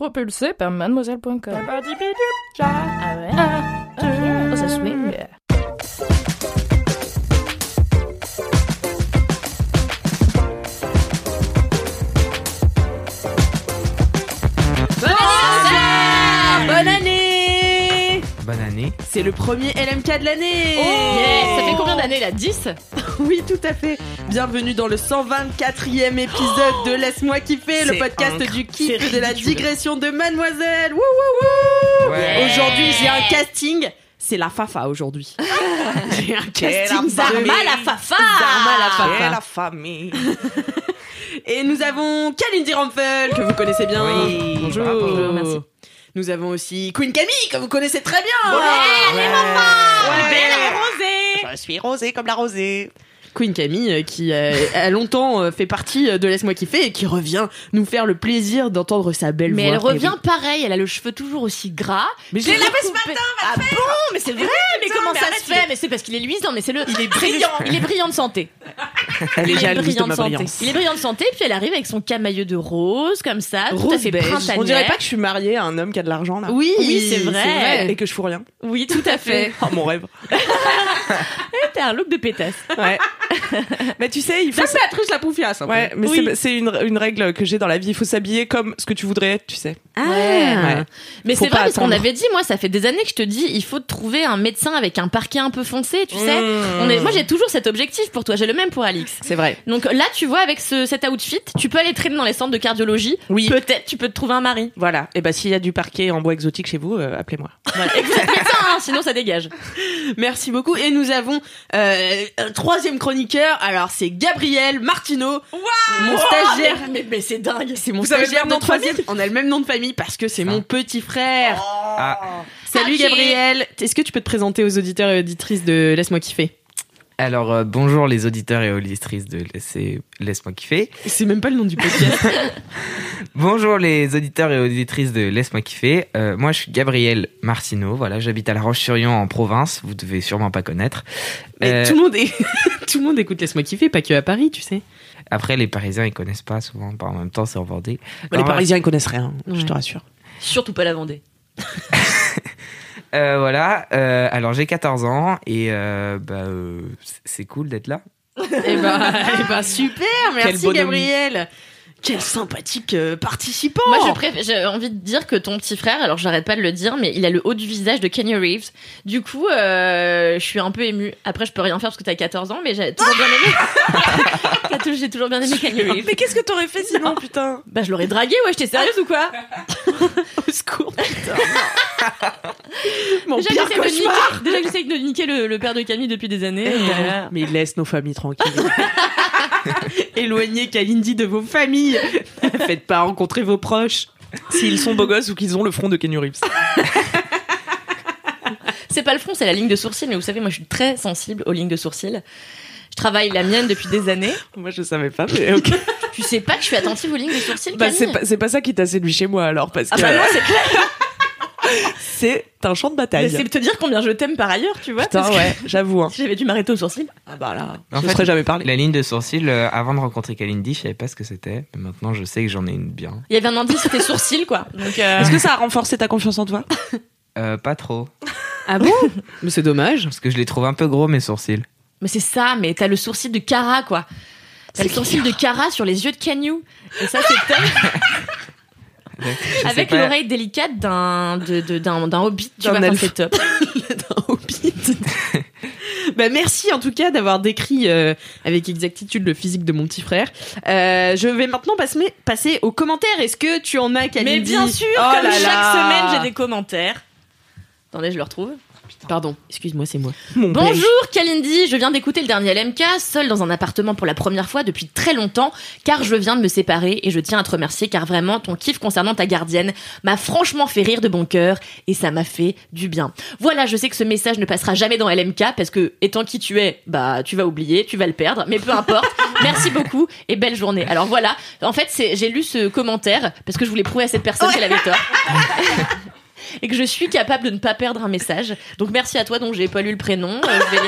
Propulsé par mademoiselle.com. Ah ouais? Ah, ça swing. Bonne année. C'est le premier LMK de l'année Yeah, Ça fait combien d'années là? 10 Oui, tout à fait. Bienvenue dans le 124e épisode de Laisse-moi kiffer, le podcast du kiff de la digression de Mademoiselle. Wouh, wouh, wouh Ouais. Aujourd'hui, j'ai un casting. C'est la Fafa aujourd'hui. j'ai un casting Zarma la fafa Zarma la Fafa. la famille. Et nous avons Kalindi Ramphel, que vous connaissez bien. Oui, Bonjour. Bonjour, merci. Nous avons aussi Queen Camille, que vous connaissez très bien. Ouais. Ouais. Je suis rosée comme la rosée. Queen Camille euh, qui euh, a longtemps euh, fait partie de Laisse-moi kiffer et qui revient nous faire le plaisir d'entendre sa belle Mais voix. elle Eh revient oui. pareil, elle a le cheveu toujours aussi gras. Mais je l'ai lavé ce Recoupé- Ah bon Mais c'est vrai, mais comment ça se fait Mais c'est parce qu'il est luisant, mais c'est le. Il est brillant. Il est brillant de santé. Elle est Il de brillant ma santé. Il est brillant de santé, puis elle arrive avec son camailleux de rose, comme ça, tout à Rose fait beige. printanière. On dirait pas que je suis mariée à un homme qui a de l'argent là. Oui, Oui, c'est vrai. Et que je fous rien. Oui, tout à fait. Oh mon rêve. T'as un look de pétasse. Ouais. mais tu sais, il faut. Ça, c'est la poufiasse. Ouais, mais Oui. c'est- une, une règle que j'ai dans la vie. Il faut s'habiller comme ce que tu voudrais être, tu sais. Ah. Ouais. Mais c'est vrai parce qu'on avait dit, moi, ça fait des années que je te dis, il faut trouver un médecin avec un parquet un peu foncé, tu sais. Mmh. On est, moi, j'ai toujours cet objectif pour toi. J'ai le même pour Alix. C'est vrai. Donc là, tu vois, avec ce, cet outfit, tu peux aller traîner dans les centres de cardiologie. Oui. Peut-être tu peux te trouver un mari. Voilà. Et bah s'il y a du parquet en bois exotique chez vous, euh, appelez-moi. Voilà. Et vous êtes médecin, hein, sinon ça dégage. Merci beaucoup. Et nous avons euh, un troisième chroniqueur. Alors, c'est Gabriel Martineau. mon stagiaire. Mais, mais, mais c'est dingue. C'est mon Vous avez le stagiaire même de nom de troisième. On a le même nom de famille parce que c'est mon petit frère. Ah, Salut. Gabriel. Est-ce que tu peux te présenter aux auditeurs et auditrices de Laisse-moi kiffer? Alors euh, bonjour les auditeurs et auditrices de Laissez- Laisse-moi kiffer. C'est même pas le nom du podcast. Bonjour les auditeurs et auditrices de Laisse-moi kiffer. Euh, moi je suis Gabriel Martineau. Voilà, j'habite à La Roche-sur-Yon en province. Vous devez sûrement pas connaître. Mais Euh, tout le monde est... tout le monde écoute Laisse-moi kiffer, pas que à Paris, tu sais. Après les Parisiens ils connaissent pas souvent. En même temps c'est en Vendée. Bah, les Parisiens ils connaissent rien, je te rassure. Surtout pas la Vendée. Euh, voilà. euh, alors j'ai 14 ans et euh, bah, euh, c'est- cool d'être là. Eh ben, eh ben, super, merci. Gabriel. Quel sympathique euh, participant. Moi, je j'ai envie de dire que ton petit frère, alors j'arrête pas de le dire, mais il a le haut du visage de Kenny Reeves. Du coup, euh, je suis un peu émue. Après, je peux rien faire parce que t'as 14 ans, mais j'ai toujours bien aimé. T'as j'ai toujours bien aimé Kenny Reeves. Mais qu'est-ce que t'aurais fait sinon, putain Bah, je l'aurais dragué, ouais, j'étais sérieuse ou quoi Au secours. Mon Déjà, pire j'essaie de cauchemar. niquer, déjà, j'essaie de niquer le, le père de Camille depuis des années. et, euh, Mais laisse nos familles tranquilles. Éloignez Kalindi de vos familles. Faites pas rencontrer vos proches. S'ils sont beaux gosses ou qu'ils ont le front de Kenny Reeves. C'est pas le front, c'est la ligne de sourcil. Mais vous savez, moi, je suis très sensible aux lignes de sourcil. Je travaille la mienne depuis des années. Moi je savais pas, mais ok. Tu sais pas que je suis attentive aux lignes de sourcil, Bah, c'est pas, ça qui t'a séduit chez moi alors, parce Ah que bah non, c'est clair. C'est un champ de bataille. C'est te dire combien je t'aime par ailleurs, tu vois. Putain, parce ouais, j'avoue. Hein. Si j'avais dû m'arrêter au sourcil. Ah bah là, En je fait, serais jamais parlé. La ligne de sourcil, euh, avant de rencontrer Kalindi, je savais pas ce que c'était. Mais maintenant, je sais que j'en ai une bien. Il y avait un indice, c'était sourcil, quoi. Euh, Est-ce que ça a renforcé ta confiance en toi? Euh, pas trop. Ah bon? Mais c'est dommage. Parce que je les trouve un peu gros, mes sourcils. Mais c'est ça, mais t'as le sourcil de Cara, quoi. T'as le sourcil de Cara sur les yeux de Canyu. Et ça, c'est top. Avec l'oreille délicate d'un, d'un, d'un hobbit, tu vois, c'est top. D'un hobbit. bah merci en tout cas d'avoir décrit euh, avec exactitude le physique de mon petit frère. Euh, je vais maintenant passer, passer aux commentaires. Est-ce que tu en as, Kalindi? Mais bien sûr, Oh comme là chaque là. semaine, j'ai des commentaires. Attendez, je le retrouve. Pardon, excuse-moi, c'est moi. Mon. Bonjour Kalindi, je viens d'écouter le dernier LMK, seul dans un appartement pour la première fois depuis très longtemps, car je viens de me séparer et je tiens à te remercier car vraiment ton kiff concernant ta gardienne m'a franchement fait rire de bon cœur et ça m'a fait du bien. Voilà, je sais que ce message ne passera jamais dans LMK parce que étant qui tu es, bah tu vas oublier, tu vas le perdre, mais peu importe. Merci beaucoup et belle journée. Alors voilà, en fait j'ai lu ce commentaire parce que je voulais prouver à cette personne qu'elle avait tort. et que je suis capable de ne pas perdre un message. Donc merci à toi, donc j'ai pas lu le prénom. Euh, je, vais,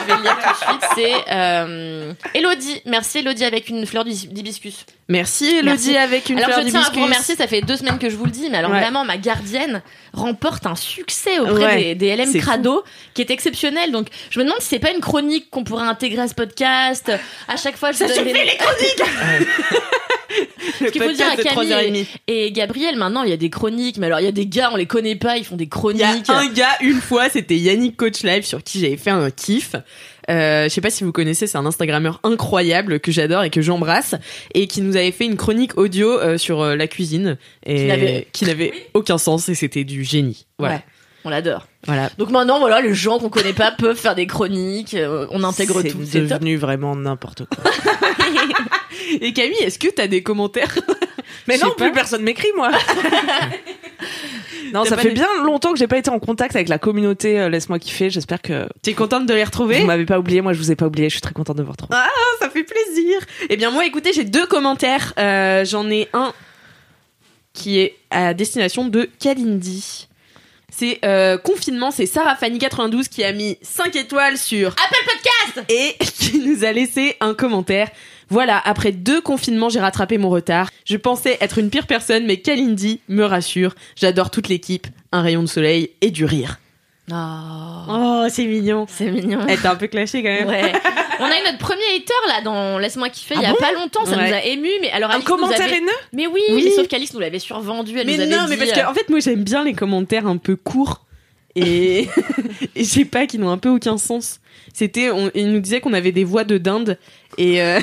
je vais le lire tout de suite. C'est euh, Elodie. Merci Elodie avec une fleur d'hib- d'hibiscus. Merci Elodie Merci. avec une alors fleur je tiens à d'hibiscus. vous remercier, ça fait deux semaines que je vous le dis, mais alors Ouais. vraiment ma gardienne remporte un succès auprès Ouais, des, des LM Crado qui est exceptionnel. Donc je me demande si c'est pas une chronique qu'on pourrait intégrer à ce podcast. À chaque fois je vous donne des... Le qu'il faut dire à Camille 3h30. et, et Gabriel, maintenant il y a des chroniques, mais alors il y a des gars, on les connaît pas, ils font des Il y chroniques. a un gars, une fois, c'était Yannick Coach Live sur qui j'avais fait un kiff. Euh, je sais pas si vous connaissez, c'est un Instagrammeur incroyable que j'adore et que j'embrasse et qui nous avait fait une chronique audio euh, sur euh, la cuisine et Qui n'avait- qui n'avait aucun sens et c'était du génie. Voilà. Ouais, on l'adore. Voilà. Donc maintenant, voilà, les gens qu'on connaît pas peuvent faire des chroniques, euh, on intègre tout. C'est top. devenu vraiment n'importe quoi. Et Camille, est-ce que t'as des commentaires? Mais non, pas. plus personne m'écrit, moi. non, ça fait des- bien longtemps que j'ai pas été en contact avec la communauté euh, Laisse-moi kiffer. J'espère que T'es contente de les retrouver? vous m'avez pas oublié. Moi, je vous ai pas oublié. Je suis très contente de vous retrouver. Ah, ça fait plaisir. Eh bien, moi, écoutez, j'ai deux commentaires. Euh, J'en ai un qui est à destination de Kalindi. C'est euh, confinement, c'est Sarah Fanny 92 qui a mis 5 étoiles sur Apple Podcast et qui nous a laissé un commentaire. Voilà, après deux confinements, j'ai rattrapé mon retard. Je pensais être une pire personne, mais Kalindi me rassure. J'adore toute l'équipe, un rayon de soleil et du rire. Oh, Oh, c'est mignon. c'est mignon. Elle t'a un peu clashé quand même. Ouais. On a eu notre premier hater là dans Laisse-moi kiffer il y a Ah bon pas longtemps, ça Ouais. nous a ému mais alors Un Alice nous commentaire avait- haineux Mais oui, Oui. mais sauf qu'Alice nous l'avait survendu, elle Mais nous avait non, mais parce que euh, en fait, moi j'aime bien les commentaires un peu courts et, et je sais pas, qui n'ont un peu aucun sens. C'était, on, il nous disait qu'on avait des voix de dinde et, euh,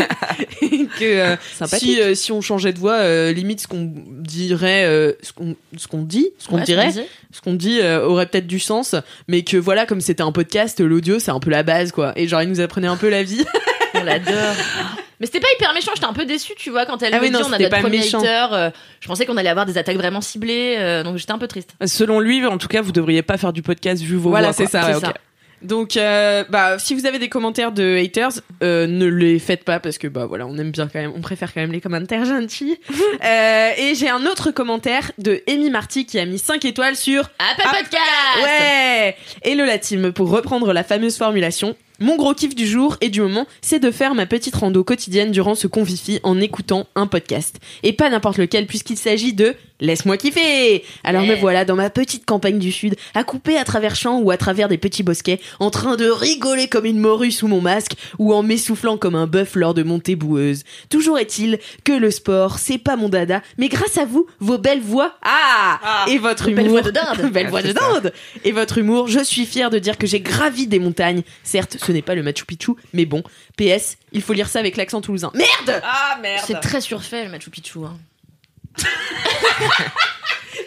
et que euh, si, euh, si on changeait de voix, euh, limite ce qu'on dirait, ce qu'on ce qu'on dit, ce qu'on ouais, dirait, ce qu'on dit. dit aurait peut-être du sens, mais que voilà, comme c'était un podcast, l'audio c'est un peu la base quoi. Et genre il nous apprenait un peu la vie. On l'adore. Mais c'était pas hyper méchant, j'étais un peu déçue, tu vois, quand elle Ah me oui, dit non, on a notre pas premier méchant. hater. euh, je pensais qu'on allait avoir des attaques vraiment ciblées, euh, donc j'étais un peu triste. Selon lui, en tout cas, vous devriez pas faire du podcast vu vos Voilà, voix. c'est ça. Ouais. Donc, euh, bah, si vous avez des commentaires de haters, euh, ne les faites pas parce que bah voilà, on aime bien quand même, on préfère quand même les commentaires gentils. Euh, et j'ai un autre commentaire de Amy Marty qui a mis 5 étoiles sur Apple Podcast Ouais Hello la team, pour reprendre la fameuse formulation, mon gros kiff du jour et du moment, c'est de faire ma petite rando quotidienne durant ce confifi en écoutant un podcast. Et pas n'importe lequel puisqu'il s'agit de Laisse-moi kiffer Alors Yeah. me voilà dans ma petite campagne du sud, à couper à travers champs ou à travers des petits bosquets, en train de rigoler comme une morue sous mon masque ou en m'essoufflant comme un bœuf lors de montées boueuses. Toujours est-il que le sport, c'est pas mon dada, mais grâce à vous, vos belles voix, ah, et votre Belle humour, voix de dinde. belle Ah, voix de dinde, et votre humour, je suis fière de dire que j'ai gravi des montagnes. Certes, ce n'est pas le Machu Picchu, mais bon. PS, il faut lire ça avec l'accent toulousain. Merde Ah merde. C'est très surfait le Machu Picchu. Hein.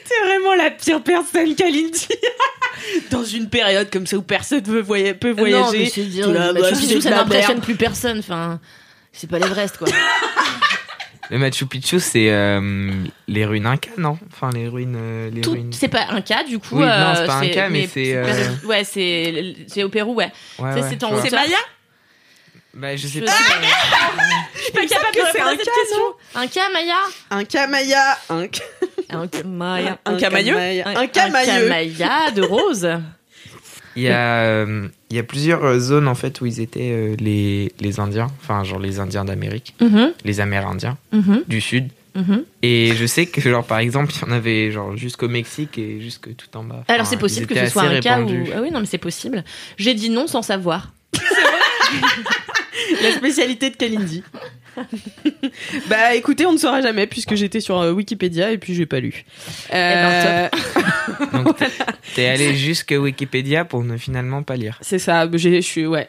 C'est vraiment la pire personne Kalindi. Dans une période comme ça où personne veut voya- peut non, mais voyager. c'est dire, là, bah, Picchu ça n'impressionne plus personne. Enfin, c'est pas l'Everest quoi. Le Machu Picchu, c'est euh, les ruines Inca, non? Enfin, les ruines. euh, les Tout- ruines... C'est pas un cas du coup. Oui, non, euh, c'est pas un cas, mais c'est, euh, Ouais, c'est c'est au Pérou, ouais. Ouais, c'est- ouais, c'est en. C'est Maya? Bah, je sais Je pas. Je suis pas capable de répondre à un cette question. Un cas, Maya Un Kamaya, un, Un cas, Maya. un camailleux Kamaya, Un, un camailleux. Camaya de rose. Il y a, euh, il y a plusieurs euh, zones en fait où ils étaient euh, les, les Indiens, enfin genre les Indiens d'Amérique, Mhm, les Amérindiens mhm, du Sud. mhm. Et je sais que genre par exemple il y en avait genre jusqu'au Mexique et jusque tout en bas. Alors c'est possible que ce soit assez un cas où. répandus. Ah oui, non, mais c'est possible. J'ai dit non sans savoir. La spécialité de Kalindi. bah écoutez, on ne saura jamais puisque j'étais sur euh, Wikipédia et puis j'ai pas lu. Euh, Donc t'es- t'es allé jusque Wikipédia pour ne finalement pas lire. c'est ça, j'ai- je suis ouais.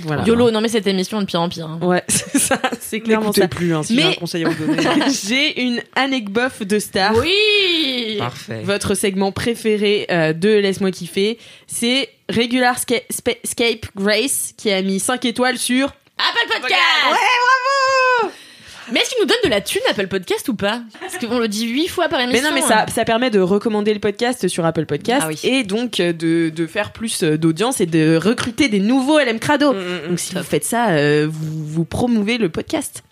Voilà. YOLO, non mais cette émission de pire en pire. hein. Ouais, c'est ça, c'est clairement ça. plus hein, si j'ai Mais- un conseil à vous donner. j'ai une anecdote de star. Oui Parfait. votre segment préféré euh, de Laisse-moi kiffer. C'est Regular Sca- Scape Grace qui a mis 5 étoiles sur Apple Podcast Ouais, bravo Mais est-ce qu'il nous donne de la thune Apple Podcast ou pas? Parce qu'on le dit huit fois par Mais émission. non, mais ça, ça permet de recommander le podcast sur Apple Podcast Ah oui. et donc euh, de, de faire plus euh, d'audience et de recruter des nouveaux LM Crado. Mm, donc si vous faites ça, euh, vous, vous promouvez le podcast.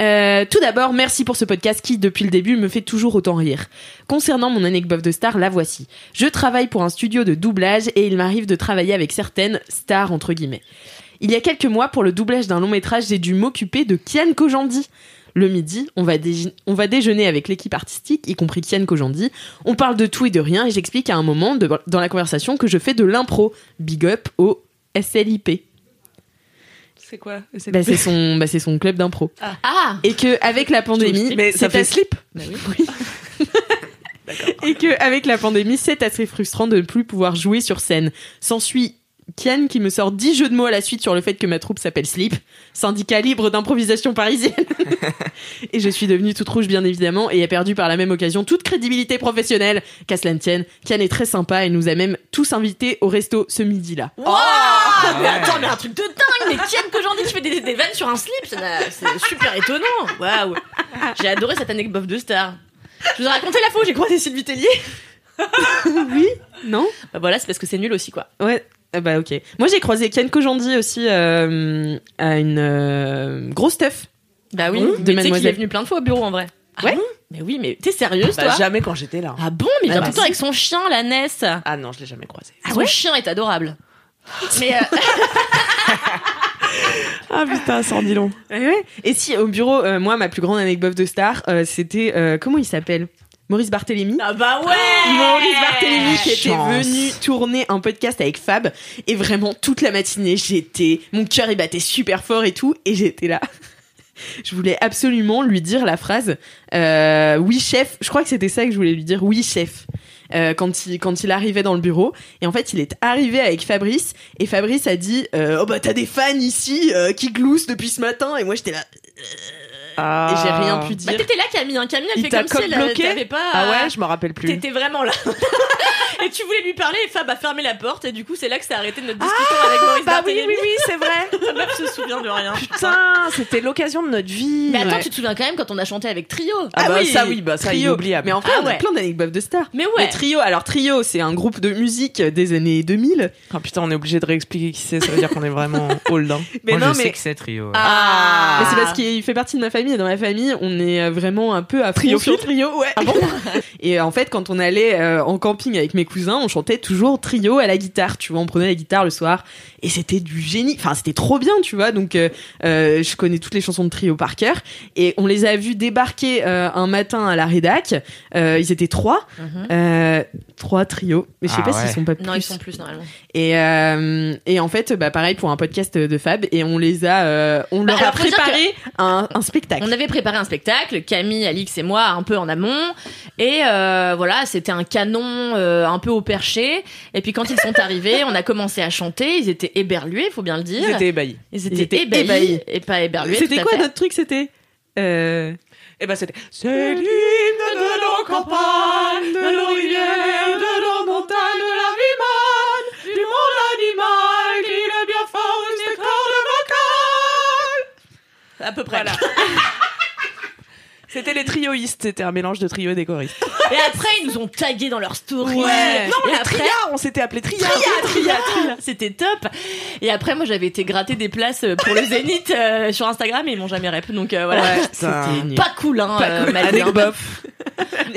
Euh, tout d'abord, merci pour ce podcast qui, depuis le début, me fait toujours autant rire. Concernant mon anecdote de star, la voici. Je travaille pour un studio de doublage et il m'arrive de travailler avec certaines stars, entre guillemets. Il y a quelques mois, pour le doublage d'un long métrage, j'ai dû m'occuper de Kian Kojandi. Le midi, on va, déjeuner avec l'équipe artistique, y compris Kian Kojandi. On parle de tout et de rien et j'explique à un moment dans la conversation que je fais de l'impro. Big up au SLIP. C'est quoi C'est Bah, c'est son, bah, c'est son club d'impro. Ah Et que avec la pandémie, Mais ça c'est fait assez- slip et que avec la pandémie, c'est assez frustrant de ne plus pouvoir jouer sur scène. S'ensuit Kian qui me sort 10 jeux de mots à la suite sur le fait que ma troupe s'appelle Slip, syndicat libre d'improvisation parisienne. et je suis devenue toute rouge bien évidemment et ai perdu par la même occasion toute crédibilité professionnelle. Qu'à cela ne tienne, Kian est très sympa et nous a même tous invités au resto ce midi-là. Ah, Mais attends, mais un truc de dingue Mais Kian que j'en dis, tu fais des, des vannes sur un slip, c'est super étonnant Waouh J'ai adoré cette anecdote de star. Je vous ai raconté la fois où j'ai croisé Sylvie Tellier Oui Non Bah voilà, c'est parce que c'est nul aussi, quoi. Ouais. Ah bah ok. Moi j'ai croisé Kian Kojandi aussi euh, à une euh, grosse teuf. Bah oui, Mmh, de mais tu sais qu'il Mademoiselle. est venu plein de fois au bureau, en vrai. Ouais. bon? Mais oui, mais t'es sérieuse, Bah, toi? jamais quand j'étais là. Ah bon? Mais il vient Ah, tout le bah, temps avec son chien, la Ness Ah non, je l'ai jamais croisé. Son chien est adorable. Mais euh, Ah putain, sans dit long. Ouais, ouais. Et si au bureau, euh, moi ma plus grande anecdote de star, euh, c'était euh, comment il s'appelle? Maurice Barthélémy. ah bah ouais! Maurice Barthélémy qui était venu tourner un podcast avec Fab. Et vraiment toute la matinée j'étais mon cœur il battait super fort et tout. Et j'étais là. Je voulais absolument lui dire la phrase euh, oui chef je crois que c'était ça que je voulais lui dire oui chef euh, quand il quand il arrivait dans le bureau. Et en fait il est arrivé avec Fabrice. Et Fabrice a dit euh, oh bah t'as des fans ici euh, qui gloussent depuis ce matin et moi j'étais là Ah. et j'ai rien pu Bah dire t'étais là Camille, hein. Camille elle Il fait t'a comme si comme elle bloqué? t'avait pas... Ah ouais, je me rappelle plus. T'étais vraiment là. et tu voulais lui parler et Fab a fermé la porte et du coup c'est là que c'est arrêté notre discussion avec Maurice bah oui, oui, oui, c'est vrai. La meuf se souvient de rien. Putain, c'était l'occasion de notre vie. Mais attends, Ouais. tu te souviens quand même quand on a chanté avec Trio Ah bah ça oui, bah ça Trio. inoubliable. Mais en fait, Ah on a ouais. plein d'anecdotes de stars. Mais Mais ouais. Trio, alors Trio, c'est un groupe de musique des années 2000. Ah putain, on est obligé de réexpliquer qui c'est, ça veut dire qu'on est vraiment old. Hein. Mais Moi, non, je mais sais que c'est trio. ouais. Ah Mais c'est parce qu'il fait partie de ma famille et dans ma famille, on est euh, vraiment un peu à Triophile sur Trio, ouais. et euh, en fait, quand on allait euh, en camping avec mes cousins, on chantait toujours Trio à la guitare, tu vois, on prenait la guitare le soir et c'était du génie. Enfin, c'était trop bien, tu vois. Donc euh, euh, je connais toutes les chansons de Trio par cœur et on les a vus débarquer euh, un matin à la rédac. Euh, ils étaient trois, Mhm. euh, trois trios, mais je sais Ah pas ouais. s'ils sont pas plus. Non, ils sont plus normalement. Et, euh, et en fait, bah, pareil pour un podcast de Fab, et on les a, euh, on Bah, leur a préparé un, un spectacle. On avait préparé un spectacle, Camille, Alix et moi, un peu en amont. Et euh, voilà, c'était un canon euh, un peu au perché. Et puis quand ils sont arrivés, on a commencé à chanter. Ils étaient éberlués, faut bien le dire. Ils étaient ébahis. Ils étaient ils étaient ébahis, ébahis. et pas éberlués. C'était quoi fait. notre truc C'était euh... Et bah c'était. C'est l'hymne de nos campagnes, de nos rivières, de nos montagnes, de la vie manne, du monde animal, qui est bien fort, c'est cordes vocales. À peu près. Voilà. C'était les trioïstes, c'était un mélange de trio et des choristes. Et après, ils nous ont tagués dans leur story. Non, et les après, trias, on s'était appelé tria. Tria, tria. C'était top. Et après, moi, j'avais été gratter des places pour le Zénith euh, sur Instagram et ils m'ont jamais rep. Donc euh, voilà. Ouais, c'était. Pas cool, hein. Pas euh, cool. Malien. Bof.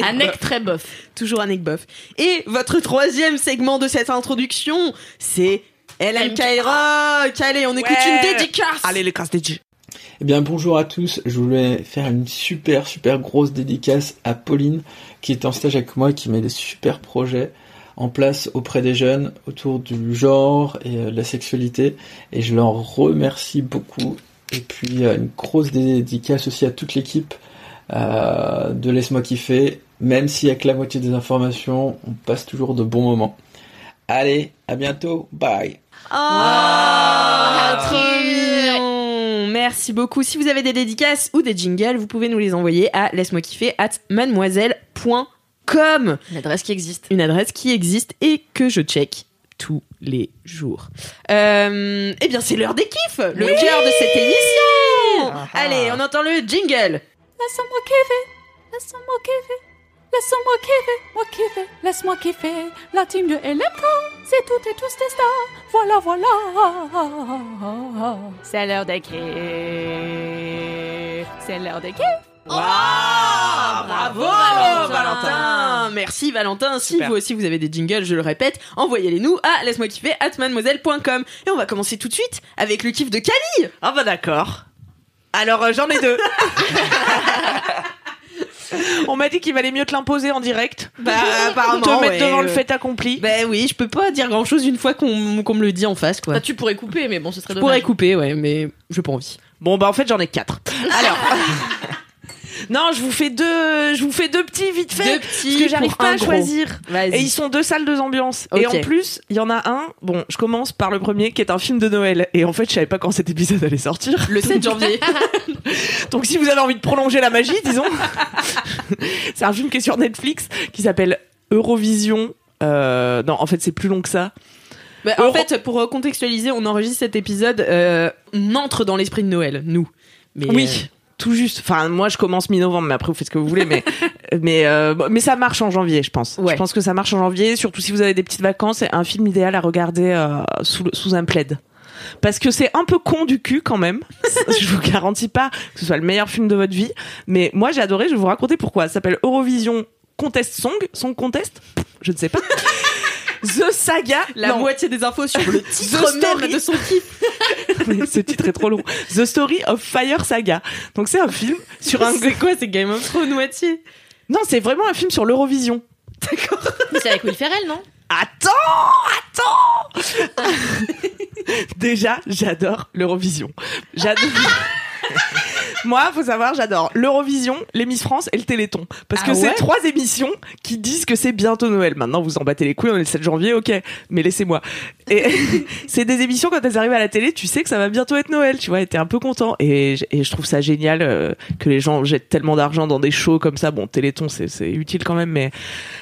Anec très bof. Toujours un bof. Et votre troisième segment de cette introduction, c'est LMK Rock. Allez, on écoute Ouais. une dédicace. Allez, les casses des G. Eh bien bonjour à tous, je voulais faire une super super grosse dédicace à Pauline qui est en stage avec moi et qui met des super projets en place auprès des jeunes autour du genre et euh, de la sexualité. Et je leur remercie beaucoup. Et puis euh, une grosse dédicace aussi à toute l'équipe euh, de Laisse-moi kiffer. Même si avec la moitié des informations on passe toujours de bons moments. Allez, à bientôt, bye. Ah. Merci beaucoup. Si vous avez des dédicaces ou des jingles, vous pouvez nous les envoyer à laisse-moi kiffer at mademoiselle.com. Une adresse qui existe. Une adresse qui existe et que je check tous les jours. Euh, eh bien, c'est l'heure des kiffs, le cœur de cette émission. Allez, on entend le jingle. Laisse-moi kiffer, laisse-moi kiffer, laisse-moi kiffer, moi kiffer, laisse-moi kiffer. La team de LMK, c'est toutes et tous des stars. Voilà, voilà. C'est l'heure des kiffs. C'est l'heure des kiffs. Ah, bravo, Valentin. Valentin. Merci Valentin. Si Super. vous aussi vous avez des jingles, je le répète, envoyez-les nous à laisse-moi kiffer at mademoiselle.com. Et on va commencer tout de suite avec le kiff de Camille. Ah bah d'accord. Alors euh, j'en ai deux. On m'a dit qu'il valait mieux te l'imposer en direct. Bah apparemment. te mettre ouais, devant le fait accompli. Ben oui, je peux pas dire grand chose une fois qu'on qu'on me le dit en face quoi. Bah, tu pourrais couper, mais bon, ce serait je dommage. pourrais couper, ouais, mais j'ai pas envie. Bon bah en fait j'en ai quatre. Alors. Non, je vous fais deux, je vous fais deux petits vite fait. Deux petits parce que j'arrive pas à gros. choisir. Et ils sont deux salles, deux ambiances. Et Ok. en plus, il y en a un. Bon, je commence par le premier qui est un film de Noël. Et en fait, je savais pas quand cet épisode allait sortir. Le 7 janvier. Donc si vous avez envie de prolonger la magie, disons, c'est un film qui est sur Netflix qui s'appelle Eurovision. Euh, non, en fait, c'est plus long que ça. Bah, en Euro- fait, pour recontextualiser, on enregistre cet épisode, euh, on entre dans l'esprit de Noël, nous. Mais, Oui, euh, tout juste. Enfin, moi, je commence mi-novembre, mais après, vous faites ce que vous voulez. Mais, mais, euh, mais ça marche en janvier, je pense. Ouais. Je pense que ça marche en janvier, surtout si vous avez des petites vacances. C'est un film idéal à regarder euh, sous, le- sous un plaid. Parce que c'est un peu con du cul quand même. je vous garantis pas que ce soit le meilleur film de votre vie. Mais moi, j'ai adoré. Je vais vous raconter pourquoi. Ça s'appelle Eurovision Contest Song. Song Contest? Je ne sais pas. The Saga. la Non. moitié des infos sur le The titre Story. même de son kiff. Mais ce titre est trop long. The Story of Fire Saga. Donc c'est un film sur un. C'est quoi, c'est Game of Thrones moitié? Non, c'est vraiment un film sur l'Eurovision. Mais c'est avec Will Ferrell, non? Attends, attends. Déjà, j'adore l'Eurovision. J'adore. Moi, faut savoir, j'adore l'Eurovision, les Miss France et le Téléthon. Parce que Ah c'est trois émissions qui disent que c'est bientôt Noël. Maintenant, vous en battez les couilles, on est le 7 janvier, ok. Mais laissez-moi. Et c'est des émissions, quand elles arrivent à la télé, tu sais que ça va bientôt être Noël, tu vois, et t'es un peu content. Et, je trouve ça génial euh, que les gens jettent tellement d'argent dans des shows comme ça. Bon, Téléthon, c'est utile quand même, mais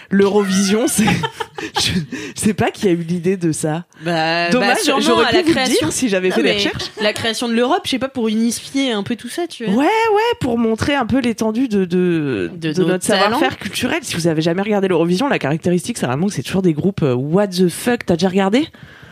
l'Eurovision, c'est... je, je sais pas qui a eu l'idée de ça. Bah, Dommage, bah, sûrement j'aurais à pu la vous le création. dire si j'avais Non, fait des recherches. La création de l'Europe, je sais pas, pour unifier un peu tout ça, tu vois. Ouais, ouais, pour montrer un peu l'étendue de, de, De de nos notre savoir-faire culturel. Si vous avez jamais regardé l'Eurovision, la caractéristique, c'est vraiment que c'est toujours des groupes euh, What the fuck, t'as déjà regardé?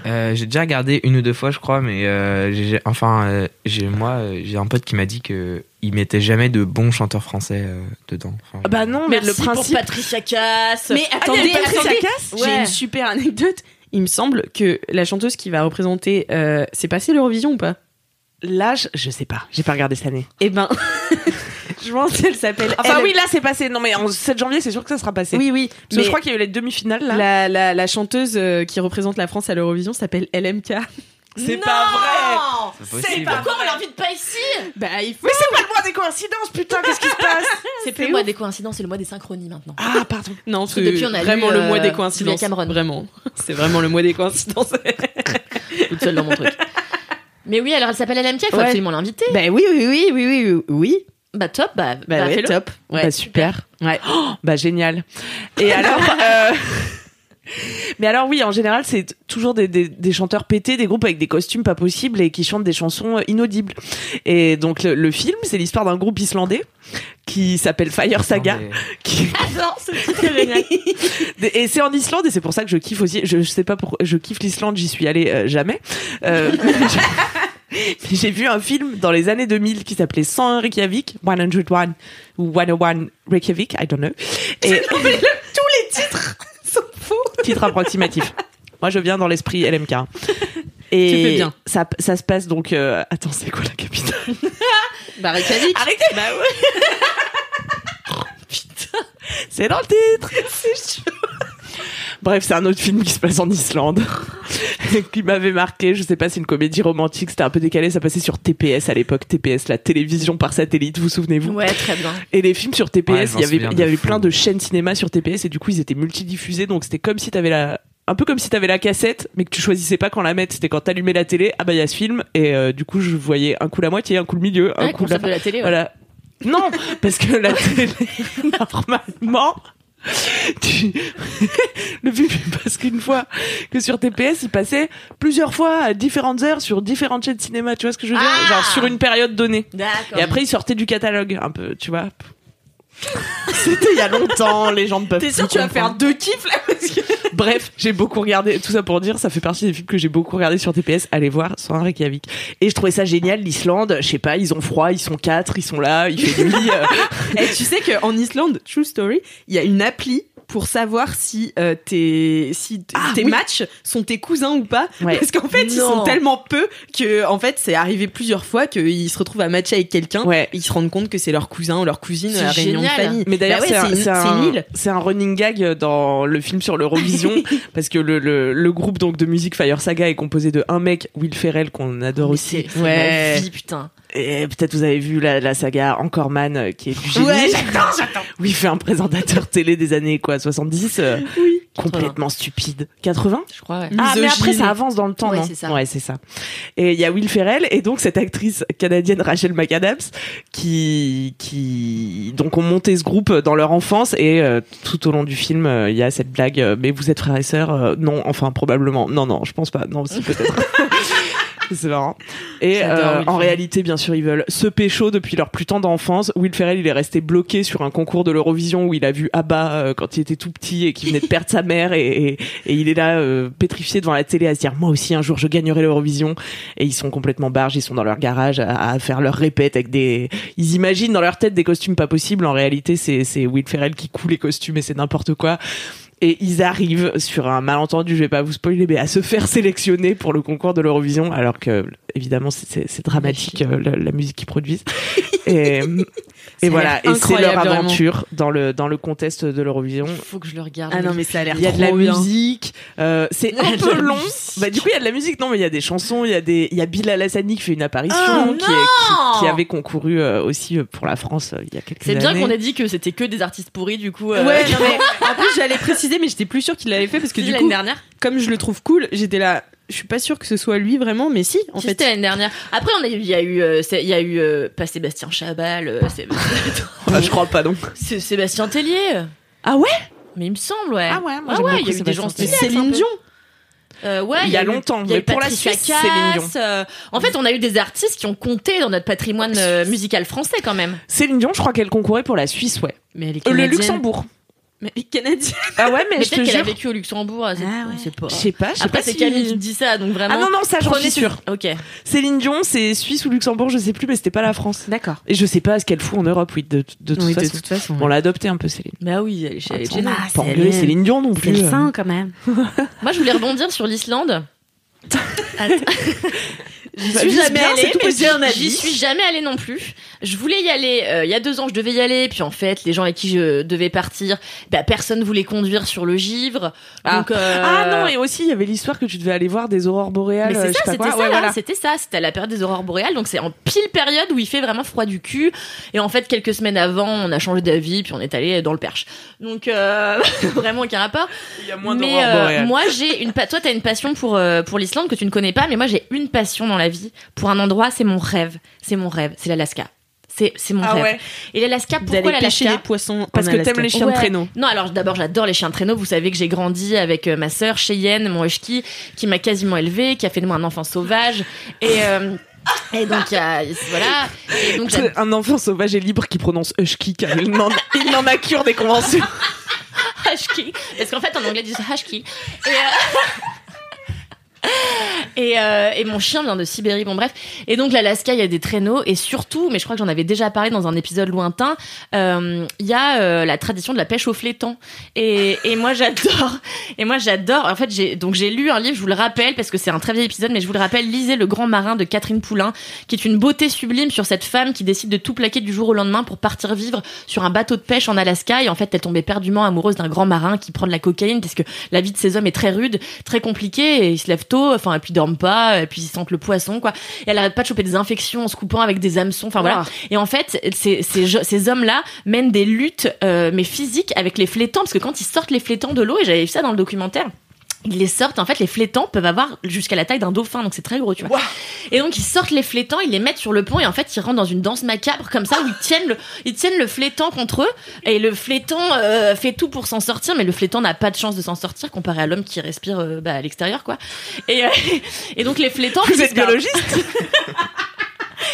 Euh, j'ai déjà regardé une ou deux fois, je crois, mais euh, j'ai, enfin, euh, j'ai, moi, j'ai un pote qui m'a dit que il mettait jamais de bons chanteurs français euh, dedans. Enfin, Ah Bah non, mais Merci le principe. pour Patricia Cass. Mais attendez, Patricia. Cass J'ai une super anecdote. Il me semble que la chanteuse qui va représenter, euh, c'est passé l'Eurovision ou pas? Là, je, je sais pas, j'ai pas regardé cette année. Eh ben, je pense qu'elle s'appelle. Enfin elle- oui, là c'est passé. Non mais en 7 janvier, c'est sûr que ça sera passé. oui, oui. Parce que je crois qu'il y a eu les demi-finales là. la, la, la chanteuse euh, qui représente la France à l'Eurovision s'appelle LMK. C'est pas vrai. c'est possible. Pourquoi on l'invite pas ici Bah, il faut. Mais c'est pas le mois des coïncidences, putain, qu'est-ce qui se passe C'est plus le mois des coïncidences, c'est le mois des synchronies maintenant. Ah, pardon. Non, que c'est depuis, on a vraiment lu, le mois euh, des coïncidences. Vraiment. C'est vraiment le mois des coïncidences. toute seule dans mon truc. Mais oui, alors elle s'appelle LMK, il faut Ouais. absolument l'inviter. bah oui, oui, oui, oui, oui, oui, oui. Bah top, bah, Bah, bah, top. Ouais. Bah super. Ouais. Oh, bah génial. Et alors euh, Mais alors oui, en général, c'est toujours des, des, des chanteurs pétés, des groupes avec des costumes pas possibles et qui chantent des chansons euh, inaudibles. Et donc le, le film, c'est l'histoire d'un groupe islandais qui s'appelle Fire Saga. Mais- Qui... J'adore ce titre est génial. Et c'est en Islande et c'est pour ça que je kiffe aussi. Je, je sais pas pourquoi je kiffe l'Islande, j'y suis allée euh, jamais. Euh, mais J'ai vu un film dans les années 2000 qui s'appelait 101 Reykjavik, 101 ou 101 Reykjavik, I don't know. Et tous les titres sont faux. Titre approximatif. Moi, je viens dans l'esprit LMK. Et Tu fais bien. Ça, ça se passe donc. euh, Attends, c'est quoi la capitale Bah, Reykjavik. Arrêtez Bah ouais. Putain, c'est dans le titre. C'est chaud. Bref, c'est un autre film qui se passe en Islande, qui m'avait marqué. Je sais pas, c'est une comédie romantique. C'était un peu décalé. Ça passait sur TPS à l'époque. TPS, la télévision par satellite. Vous souvenez-vous? Ouais, très bien. Et les films sur TPS, il y avait, il y avait fou. plein de chaînes cinéma sur TPS et du coup ils étaient multidiffusés. Donc c'était comme si t'avais la, un peu comme si t'avais la cassette, mais que tu choisissais pas quand la mettre. C'était quand t'allumais la télé. Ah bah il y a ce film et euh, du coup je voyais un coup la moitié, un coup le milieu, un Ouais, coup la de la télé. ouais. voilà. Non, parce que la télé, normalement, tu- le film parce qu'une fois que sur TPS il passait plusieurs fois à différentes heures sur différentes chaînes de cinéma tu vois ce que je veux dire? Ah genre sur une période donnée. Et après il sortait du catalogue un peu tu vois c'était il y a longtemps les gens ne peuvent T'es sûr que tu vas faire deux kiffs là parce que... Bref, j'ai beaucoup regardé, tout ça pour dire, ça fait partie des films que j'ai beaucoup regardé sur TPS. Allez voir, sans Reykjavik. Et je trouvais ça génial, l'Islande. Je sais pas, ils ont froid, ils sont quatre, ils sont là, il fait nuit. euh, Et tu sais qu'en Islande, True Story, il y a une appli pour savoir si euh, tes si t- Ah, tes oui. matchs sont tes cousins ou pas Ouais. parce qu'en fait ils sont tellement peu que en fait c'est arrivé plusieurs fois qu'ils se retrouvent à matcher avec quelqu'un Ouais. et ils se rendent compte que c'est leur cousin ou leur cousine C'est à la réunion de famille Mais d'ailleurs, Bah ouais, c'est un, une- c'est c'est un- une île c'est un running gag dans le film sur l'Eurovision parce que le, le, le groupe donc de musique Fire Saga est composé de un mec, Will Ferrell, qu'on adore Mais aussi. vie, putain. Et peut-être vous avez vu la, la saga Encore Man euh, qui est du génie. Ouais, j'adore. Où il fait un présentateur télé des années quoi 70 euh, complètement stupide. 80 Je crois, ouais. Ah, mais après, ça avance dans le temps, Ouais, non? c'est ça. Ouais, c'est ça. Et il y a Will Ferrell et donc cette actrice canadienne Rachel McAdams qui, qui, donc ont monté ce groupe dans leur enfance et euh, tout au long du film, euh, il y a cette blague, euh, mais vous êtes frères et sœurs? Euh, Non, enfin, probablement. Non, non, je pense pas. Non, si, peut-être. C'est marrant. Et euh, en réalité, bien sûr, ils veulent se pécho depuis leur plus tendre enfance. Will Ferrell, il est resté bloqué sur un concours de l'Eurovision où il a vu Abba euh, quand il était tout petit et qu'il venait de perdre sa mère et, et, et il est là euh, pétrifié devant la télé à se dire moi aussi un jour je gagnerai l'Eurovision. Et ils sont complètement barges, ils sont dans leur garage à, à faire leur répète avec des. Ils imaginent dans leur tête des costumes pas possibles. En réalité, c'est Will Ferrell qui coud les costumes et c'est n'importe quoi. Et ils arrivent sur un malentendu, je vais pas vous spoiler, mais à se faire sélectionner pour le concours de l'Eurovision, alors que évidemment c'est- c'est c'est dramatique euh, la, la musique qu'ils produisent. Et, et voilà, et c'est leur vraiment. aventure dans le dans le contexte de l'Eurovision. Faut que je le regarde. ah non mais ça a l'air Il y a de la bien. musique, euh, c'est Il un peu long. musique. Bah du coup il y a de la musique, non mais il y a des chansons, il y a des, il y a Bill Alassani qui fait une apparition, Oh, qui, est- qui, qui avait concouru euh, aussi euh, pour la France euh, il y a quelques C'est années. bien qu'on ait dit que c'était que des artistes pourris, du coup. euh, Ouais, non, mais en plus j'allais préciser, mais j'étais plus sûre qu'il l'avait fait parce que du l'année coup, dernière. comme je le trouve cool, j'étais là. Je suis pas sûre que ce soit lui vraiment, mais si, en fait. C'était l'année dernière. Après, on a, eu- il y a eu, euh, c'est- il y a eu euh, pas Sébastien Chabal, euh, Ah, je crois pas donc. c'est Sébastien Tellier. Ah ouais? Mais il me semble, ouais. Ah ouais, moi, Ah j'aime ouais, beaucoup il y a eu des Sébastien gens Tellier. stylés. Céline un peu. Dion. Euh, ouais, Il y a eu- longtemps, Il y a mais eu pour la Patricia Suisse, Céline Dion. Cass, euh, en fait, on a eu des artistes qui ont compté dans notre patrimoine euh, musical français quand même. Céline Dion, je crois qu'elle concourait pour la Suisse, ouais. Mais elle est Euh, le. Luxembourg. Mais canadienne. Ah ouais, mais, Mais je te peut-être qu'elle a vécu au Luxembourg. c'est- Ah ouais. sait pas. Je sais pas, je sais Après, pas c'est si- Camille qui dit ça, donc vraiment. Ah non, non, ça, j'en suis sûre. Ok. Céline Dion, c'est Suisse ou Luxembourg, je sais plus, mais c'était pas la France. D'accord. Et je sais pas ce qu'elle fout en Europe, oui, de, de toute Oui, de façon. toute façon. On l'a adopté un peu, Céline. Bah oui, elle est pas engueuler Céline Dion non C'est plus. le euh. sein quand même. Moi, je voulais rebondir sur l'Islande. J'y Bah, suis vise jamais bien, allée, mais j'y- j'y suis jamais allée non plus. Je voulais y aller euh, il y a deux ans, je devais y aller, puis en fait, les gens avec qui je devais partir, bah personne voulait conduire sur le Givre. Ah. Donc, euh, Ah non, et aussi, il y avait l'histoire que tu devais aller voir des aurores boréales. mais euh, c'est sais ça, pas c'était quoi. ça, Ouais, là, voilà. c'était ça, c'était à la période des aurores boréales, donc c'est en pile période où il fait vraiment froid du cul. Et en fait, quelques semaines avant, on a changé d'avis, puis on est allé dans le Perche. Donc euh, vraiment aucun rapport. Il y a moins mais d'aurores euh, boréales. moi j'ai une pa- toi t'as une passion pour euh, pour l'Islande que tu ne connais pas mais moi j'ai une passion dans la vie pour un endroit c'est mon rêve c'est mon rêve c'est l'Alaska c'est c'est mon Ah rêve ouais. et l'Alaska pourquoi D'aller pêcher l'Alaska les poissons. Parce que Alaska. t'aimes les chiens de Ouais. traîneau. Non, alors d'abord j'adore les chiens de traîneau. Vous savez que j'ai grandi avec euh, ma sœur Cheyenne, mon husky, qui m'a quasiment élevée, qui a fait de moi un enfant sauvage. Et euh, et donc voilà. Et donc un enfant sauvage et libre qui prononce husky car il n'en il n'en a cure des conventions. husky parce qu'en fait en anglais ils disent husky et euh, Et, euh, et mon chien vient de Sibérie, bon bref. Et donc l'Alaska, il y a des traîneaux et surtout, mais je crois que j'en avais déjà parlé dans un épisode lointain, euh, il y a euh, la tradition de la pêche au flétan. Et, moi j'adore. Et moi j'adore. En fait, j'ai donc j'ai lu un livre, je vous le rappelle parce que c'est un très vieil épisode, mais je vous le rappelle. Lisez Le Grand Marin de Catherine Poulain, qui est une beauté sublime sur cette femme qui décide de tout plaquer du jour au lendemain pour partir vivre sur un bateau de pêche en Alaska. Et en fait, elle tombait perdument amoureuse d'un grand marin qui prend de la cocaïne parce que la vie de ces hommes est très rude, très compliquée. Et ils se lèvent tôt, enfin et puis ils dorment pas, et puis ils sentent le poisson quoi. Et elle arrête pas de choper des infections en se coupant avec des hameçons. Enfin voilà. Et en fait, ces, ces, jo- ces hommes-là mènent des luttes, euh, mais physiques avec les flétans, parce que quand ils sortent les flétans de l'eau, et j'avais vu ça dans le documentaire, ils les sortent. En fait, les flétans peuvent avoir jusqu'à la taille d'un dauphin, donc c'est très gros, tu vois. Et donc ils sortent les flétans, ils les mettent sur le pont et en fait ils rentrent dans une danse macabre comme ça où ils tiennent le, ils tiennent le flétan contre eux et le flétan euh, fait tout pour s'en sortir, mais le flétan n'a pas de chance de s'en sortir comparé à l'homme qui respire euh, bah, à l'extérieur, quoi. Et, euh, et donc les flétans. Vous êtes biologiste?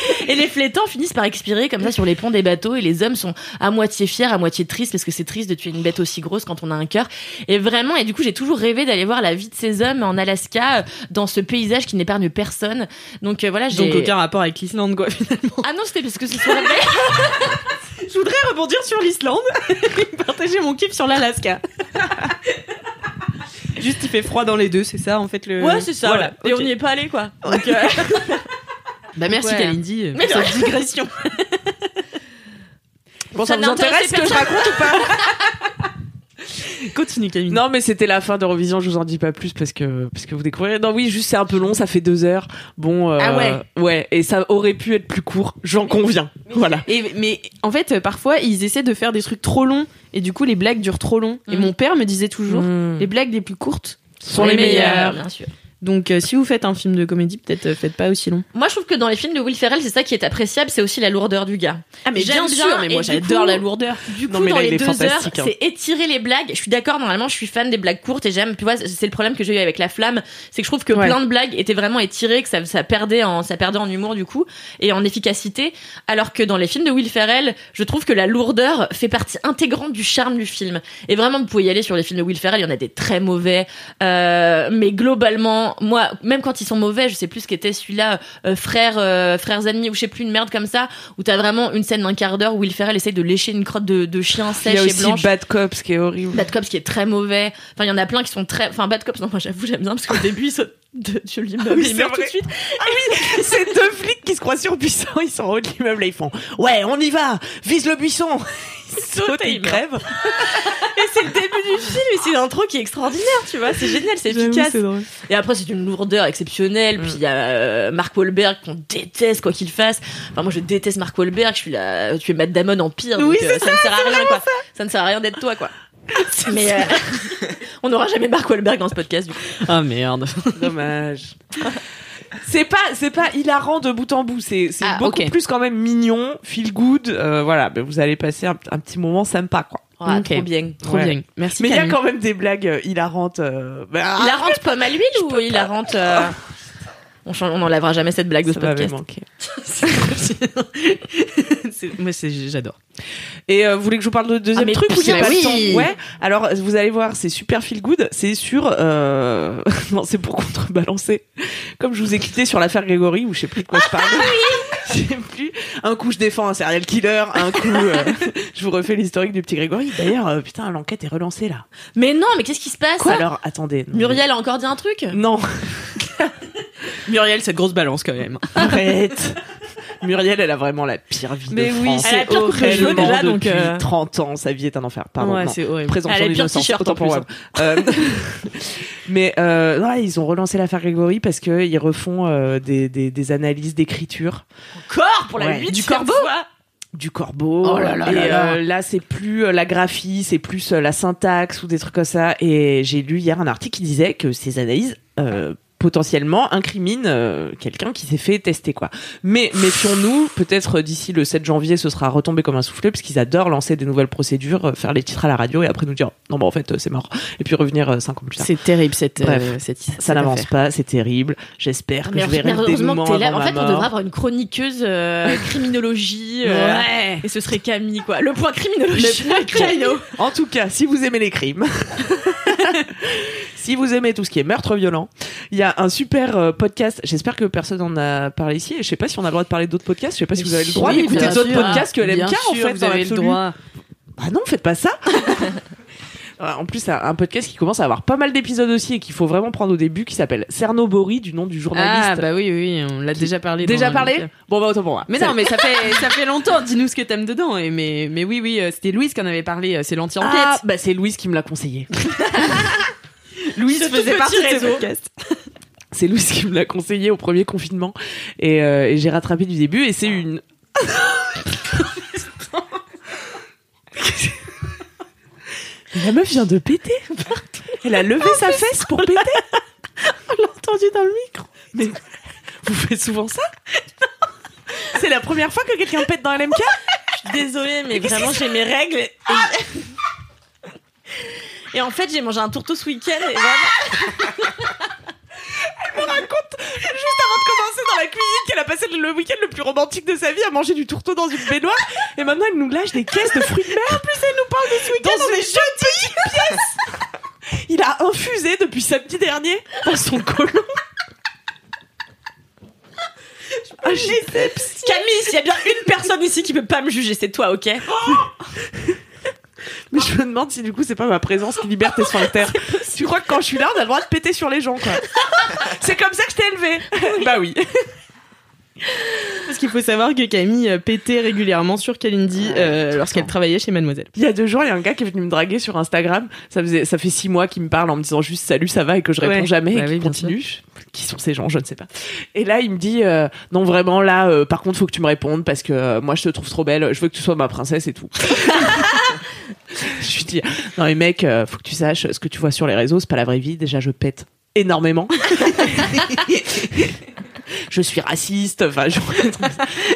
et les flétans finissent par expirer comme ça sur les ponts des bateaux et les hommes sont à moitié fiers, à moitié tristes parce que c'est triste de tuer une bête aussi grosse quand on a un cœur. Et vraiment, et du coup, j'ai toujours rêvé d'aller voir la vie de ces hommes en Alaska euh, dans ce paysage qui n'épargne personne. Donc euh, voilà, j'ai. Donc aucun rapport avec l'Islande, quoi, finalement. Ah non, c'était parce que c'est sur la Je voudrais rebondir sur l'Islande et partager mon kiff sur l'Alaska. Juste, il fait froid dans les deux, c'est ça, en fait, le... Ouais, c'est ça. Voilà, Et on n'y est pas allé, quoi. Donc, euh, Bah merci, Ouais. Kalindi, euh, Mais pour cette digression. Bon, ça, Ça vous intéresse ce que je raconte ou pas Continue, Kalindi. Non, mais c'était la fin d'Eurovision, je vous en dis pas plus parce que, parce que vous découvrirez. Non, oui, juste c'est un peu long, ça fait deux heures. Bon, euh, Ah ouais. Ouais, et ça aurait pu être plus court, j'en conviens. Voilà. Et, mais en fait, euh, parfois, ils essaient de faire des trucs trop longs et du coup, les blagues durent trop long. Et Mm. mon père me disait toujours, Mm. les blagues les plus courtes Sont les meilleures. bien sûr. Donc, euh, si vous faites un film de comédie, peut-être euh, faites pas aussi long. Moi, je trouve que dans les films de Will Ferrell, c'est ça qui est appréciable, c'est aussi la lourdeur du gars. Ah, mais bien sûr, mais moi j'adore la lourdeur. Du coup, Non, mais dans là, les deux heures, hein. c'est étirer les blagues. Je suis d'accord, normalement, je suis fan des blagues courtes et j'aime, tu vois, c'est le problème que j'ai eu avec La Flamme, c'est que je trouve que Ouais. plein de blagues étaient vraiment étirées, que ça, ça perdait en, ça perdait en humour, du coup, et en efficacité. Alors que dans les films de Will Ferrell, je trouve que la lourdeur fait partie intégrante du charme du film. Et vraiment, vous pouvez y aller sur les films de Will Ferrell, il y en a des très mauvais, euh, mais globalement, moi, même quand ils sont mauvais, je sais plus ce qu'était celui-là, euh, frères, euh, frères ennemis ou je sais plus une merde comme ça, où t'as vraiment une scène d'un quart d'heure où Will Ferrell essaye de lécher une crotte de, de chien Il y sèche a et aussi blanche. Bad Cops qui est horrible. Bad Cops qui est très mauvais. Enfin, il y en a plein qui sont très. Enfin, Bad Cops, non, moi j'avoue, j'aime bien parce qu'au début, ils sautent de, sur l'immeuble Oui, et ils meurent tout de suite. C'est deux flics qui se croient surpuissants, ils sont en haut de l'immeuble et ils font Ouais, on y va, vise le buisson Ils sautent et ils crèvent. Et c'est le début du film et c'est l'intro qui est extraordinaire, tu vois. C'est génial, c'est efficace. Et après, c'est une lourdeur exceptionnelle. Puis il y a euh, Mark Wahlberg qu'on déteste quoi qu'il fasse. Enfin, moi, je déteste Mark Wahlberg. Je suis là, tu es Matt Damon en pire. Oui, donc, euh, ça, ne sert à rien, quoi. Ça. ne sert à rien d'être toi, quoi. Mais euh, on n'aura jamais Mark Wahlberg dans ce podcast, du coup. Ah merde. Dommage. C'est pas, c'est pas hilarant de bout en bout. C'est, c'est Ah, beaucoup plus quand même mignon, feel good. euh, voilà, mais vous allez passer un, un petit moment sympa, quoi. Ah, Ok. Trop bien. Trop Ouais. bien. Merci. Mais il y a quand même des blagues euh, hilarantes. euh, bah, Il la rentre pomme à l'huile ou il la rentre euh, On n'enlèvera jamais cette blague de ce ça podcast. Moi, j'adore. Et euh, vous voulez que je vous parle de deuxième Ah, truc ou pas oui. le temps Ouais. Alors vous allez voir, c'est super feel good. C'est sur, euh... non, c'est pour contrebalancer. Comme je vous ai quitté sur l'affaire Grégory, ou je sais plus de quoi je parle. Sais plus. Un coup je défends un serial killer, un coup euh, je vous refais l'historique du petit Grégory. D'ailleurs, euh, putain, l'enquête est relancée là. Mais non, mais qu'est-ce qui se passe? Alors attendez. non, Muriel a encore dit un truc? Non, Muriel, cette grosse balance quand même. arrête. Muriel, elle a vraiment la pire vie Mais de oui, France. c'est Elle a pire coupe de cheveux Tellement déjà, donc, depuis euh, 30 ans, sa vie est un enfer. Pardon. ouais, c'est horrible. présomption pire d'innocence, autant pour moi. Euh, mais euh, ouais, ils ont relancé l'affaire Grégory parce que ils refont euh, des, des, des analyses d'écriture Encore pour la Ouais. huitième Du corbeau fois du corbeau. Oh là là et là là. euh, là, c'est plus euh, la graphie, c'est plus euh, la syntaxe ou des trucs comme ça. Et j'ai lu hier un article qui disait que ces analyses euh, potentiellement incriminent euh, quelqu'un qui s'est fait tester quoi. Mais méfions-nous, peut-être d'ici le 7 janvier, ce sera retombé comme un soufflé parce qu'ils adorent lancer des nouvelles procédures, euh, faire les titres à la radio et après nous dire non bah en fait euh, c'est mort et puis revenir euh, cinq ans plus tard. C'est terrible cette. Bref, euh, cette Ça n'avance pas, c'est terrible. J'espère que mais je verrai le heureusement dénouement que t'es là. En fait, on devrait avoir une chroniqueuse euh, criminologie. euh, Ouais. Et ce serait Camille, quoi. Le point criminologie. Le En tout cas, si vous aimez les crimes, si vous aimez tout ce qui est meurtre violent, il y a un super euh, podcast. J'espère que personne n'en a parlé ici. Et je sais pas si on a le droit de parler d'autres podcasts. Je sais pas si vous avez le droit Oui, d'écouter d'autres podcasts que LMK en fait. vous avez le droit. Ah non, faites pas ça. Ouais, En plus, c'est un podcast qui commence à avoir pas mal d'épisodes aussi et qu'il faut vraiment prendre au début, qui s'appelle Cernobori, du nom du journaliste. Ah bah oui, oui, on l'a déjà parlé. Déjà parlé Bon bah autant pour moi. Mais non, mais ça fait ça fait longtemps. Dis-nous ce que t'aimes dedans. Et mais mais oui, oui, euh, c'était Louise qui en avait parlé. euh, C'est l'anti-enquête. Ah, bah c'est Louise qui me l'a conseillé. Louise faisait partie de ce podcast. C'est Louise qui me l'a conseillé au premier confinement et, euh, et j'ai rattrapé du début et c'est une. La meuf vient de péter. Elle a levé sa fesse pour péter. On l'a entendu dans le micro. Mais vous faites souvent ça? C'est la première fois que quelqu'un pète dans LMK Désolée, mais vraiment, j'ai mes règles. Et... et en fait, j'ai mangé un tourteau ce week-end. Et vraiment... Elle me raconte juste avant de commencer dans la cuisine qu'elle a passé le week-end le plus romantique de sa vie à manger du tourteau dans une baignoire et maintenant elle nous lâche des caisses de fruits de mer. En plus elle nous parle de ce week-end dans une jolie pièce. Il a infusé depuis samedi dernier dans son côlon. Ah, Camille, s'il y a bien une personne ici qui peut pas me juger, c'est toi, ok? Mais je me demande si du coup c'est pas ma présence qui libère tes sphincters. Tu crois que quand je suis là on a le droit de péter sur les gens quoi C'est comme ça que je t'ai élevé. bah oui. Parce qu'il faut savoir que Camille euh, pétait régulièrement sur Kalindi euh, lorsqu'elle travaillait chez Mademoiselle. Il y a deux jours, il y a un gars qui est venu me draguer sur Instagram. Ça faisait, ça fait six mois qu'il me parle en me disant juste salut, ça va et que je réponds Ouais. jamais Bah et oui, qu'il bien continue. Qui sont ces gens, je ne sais pas. Et là, il me dit euh, non vraiment là, euh, par contre, faut que tu me répondes parce que euh, moi je te trouve trop belle. Je veux que tu sois ma princesse et tout. je lui dis non mais mec, euh, faut que tu saches ce que tu vois sur les réseaux, c'est pas la vraie vie. Déjà, je pète énormément. je suis raciste. Enfin, je...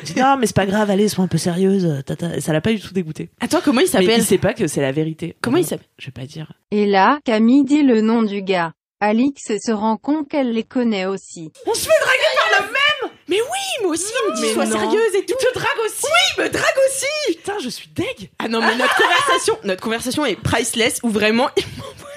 je dis non mais c'est pas grave, allez, sois un peu sérieuse. tata. Ça l'a pas du tout dégoûté. Attends, comment il Mais s'appelle il sait pas que c'est la vérité. Comment il s'appelle Je vais pas dire. Et là, Camille dit le nom du gars. Alix se rend compte qu'elle les connaît aussi. On se fait draguer Mais oui, moi aussi, il me dit sois non. sérieuse et tout. Il te drague aussi Oui, il me drague aussi. Putain, je suis deg Ah non, mais notre conversation, notre conversation est priceless où vraiment il m'envoie,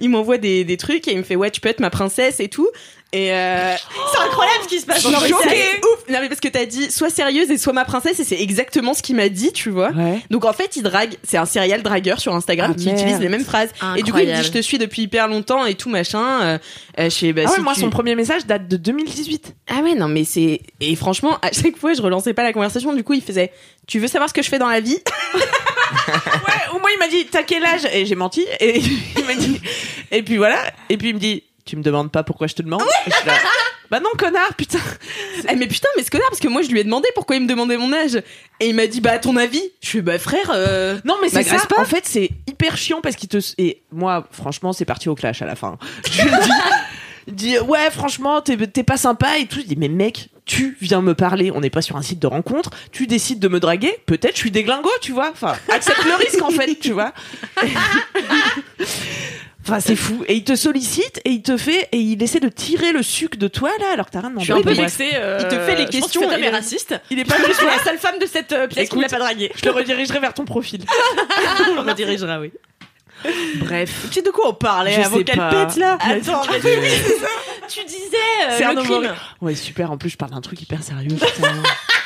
il m'envoie des, des trucs et il me fait ouais, tu peux être ma princesse et tout. Et euh, C'est incroyable ce qui se passe. non, mais ouf. Non mais parce que t'as dit sois sérieuse et sois ma princesse et c'est exactement ce qu'il m'a dit, tu vois. Ouais. Donc en fait, il drague, c'est un serial dragueur sur Instagram Ah, qui merde. utilise les mêmes phrases. Et du coup, il me dit je te suis depuis hyper longtemps et tout machin. Euh, euh, je sais, bah, Ah ouais, moi, tu- son premier message date de 2018. Ah ouais, non mais c'est et franchement, à chaque fois, je relançais pas la conversation. Du coup, il faisait tu veux savoir ce que je fais dans la vie? Ouais, au moins, il m'a dit, t'as quel âge? Et j'ai menti. Et il m'a dit, et puis voilà. Et puis il me dit, tu me demandes pas pourquoi je te demande je là, Bah non, connard, putain. Eh, mais putain, mais ce connard, parce que moi je lui ai demandé pourquoi il me demandait mon âge. Et il m'a dit, bah à ton avis Je suis bah frère. euh, Non, mais c'est ça. pas. En fait, c'est hyper chiant parce qu'il te. Et moi, franchement, c'est parti au clash à la fin. Je lui dis, ouais, franchement, t'es t'es pas sympa et tout. Je dis, mais mec, tu viens me parler. On n'est pas sur un site de rencontre. Tu décides de me draguer. Peut-être je suis déglingo, tu vois. Enfin, accepte le risque en fait, tu vois. Enfin, c'est fou. Et il te sollicite et il te fait et il essaie de tirer le sucre de toi là alors que t'as rien Je demandé. suis un peu vexée. euh, Il te fait les je que questions cet homme et- est raciste. Il est pas Je suis la seule femme de cette euh, pièce qui l'a pas dragué. Je le redirigerai vers ton profil. on redirigera, oui. Bref. Tu sais de quoi on parlait Je avant qu'elle pète là Attends, c'est ça. Tu disais euh, C'est un le crime. Ouais, super. En plus, je parle d'un truc hyper sérieux. putain.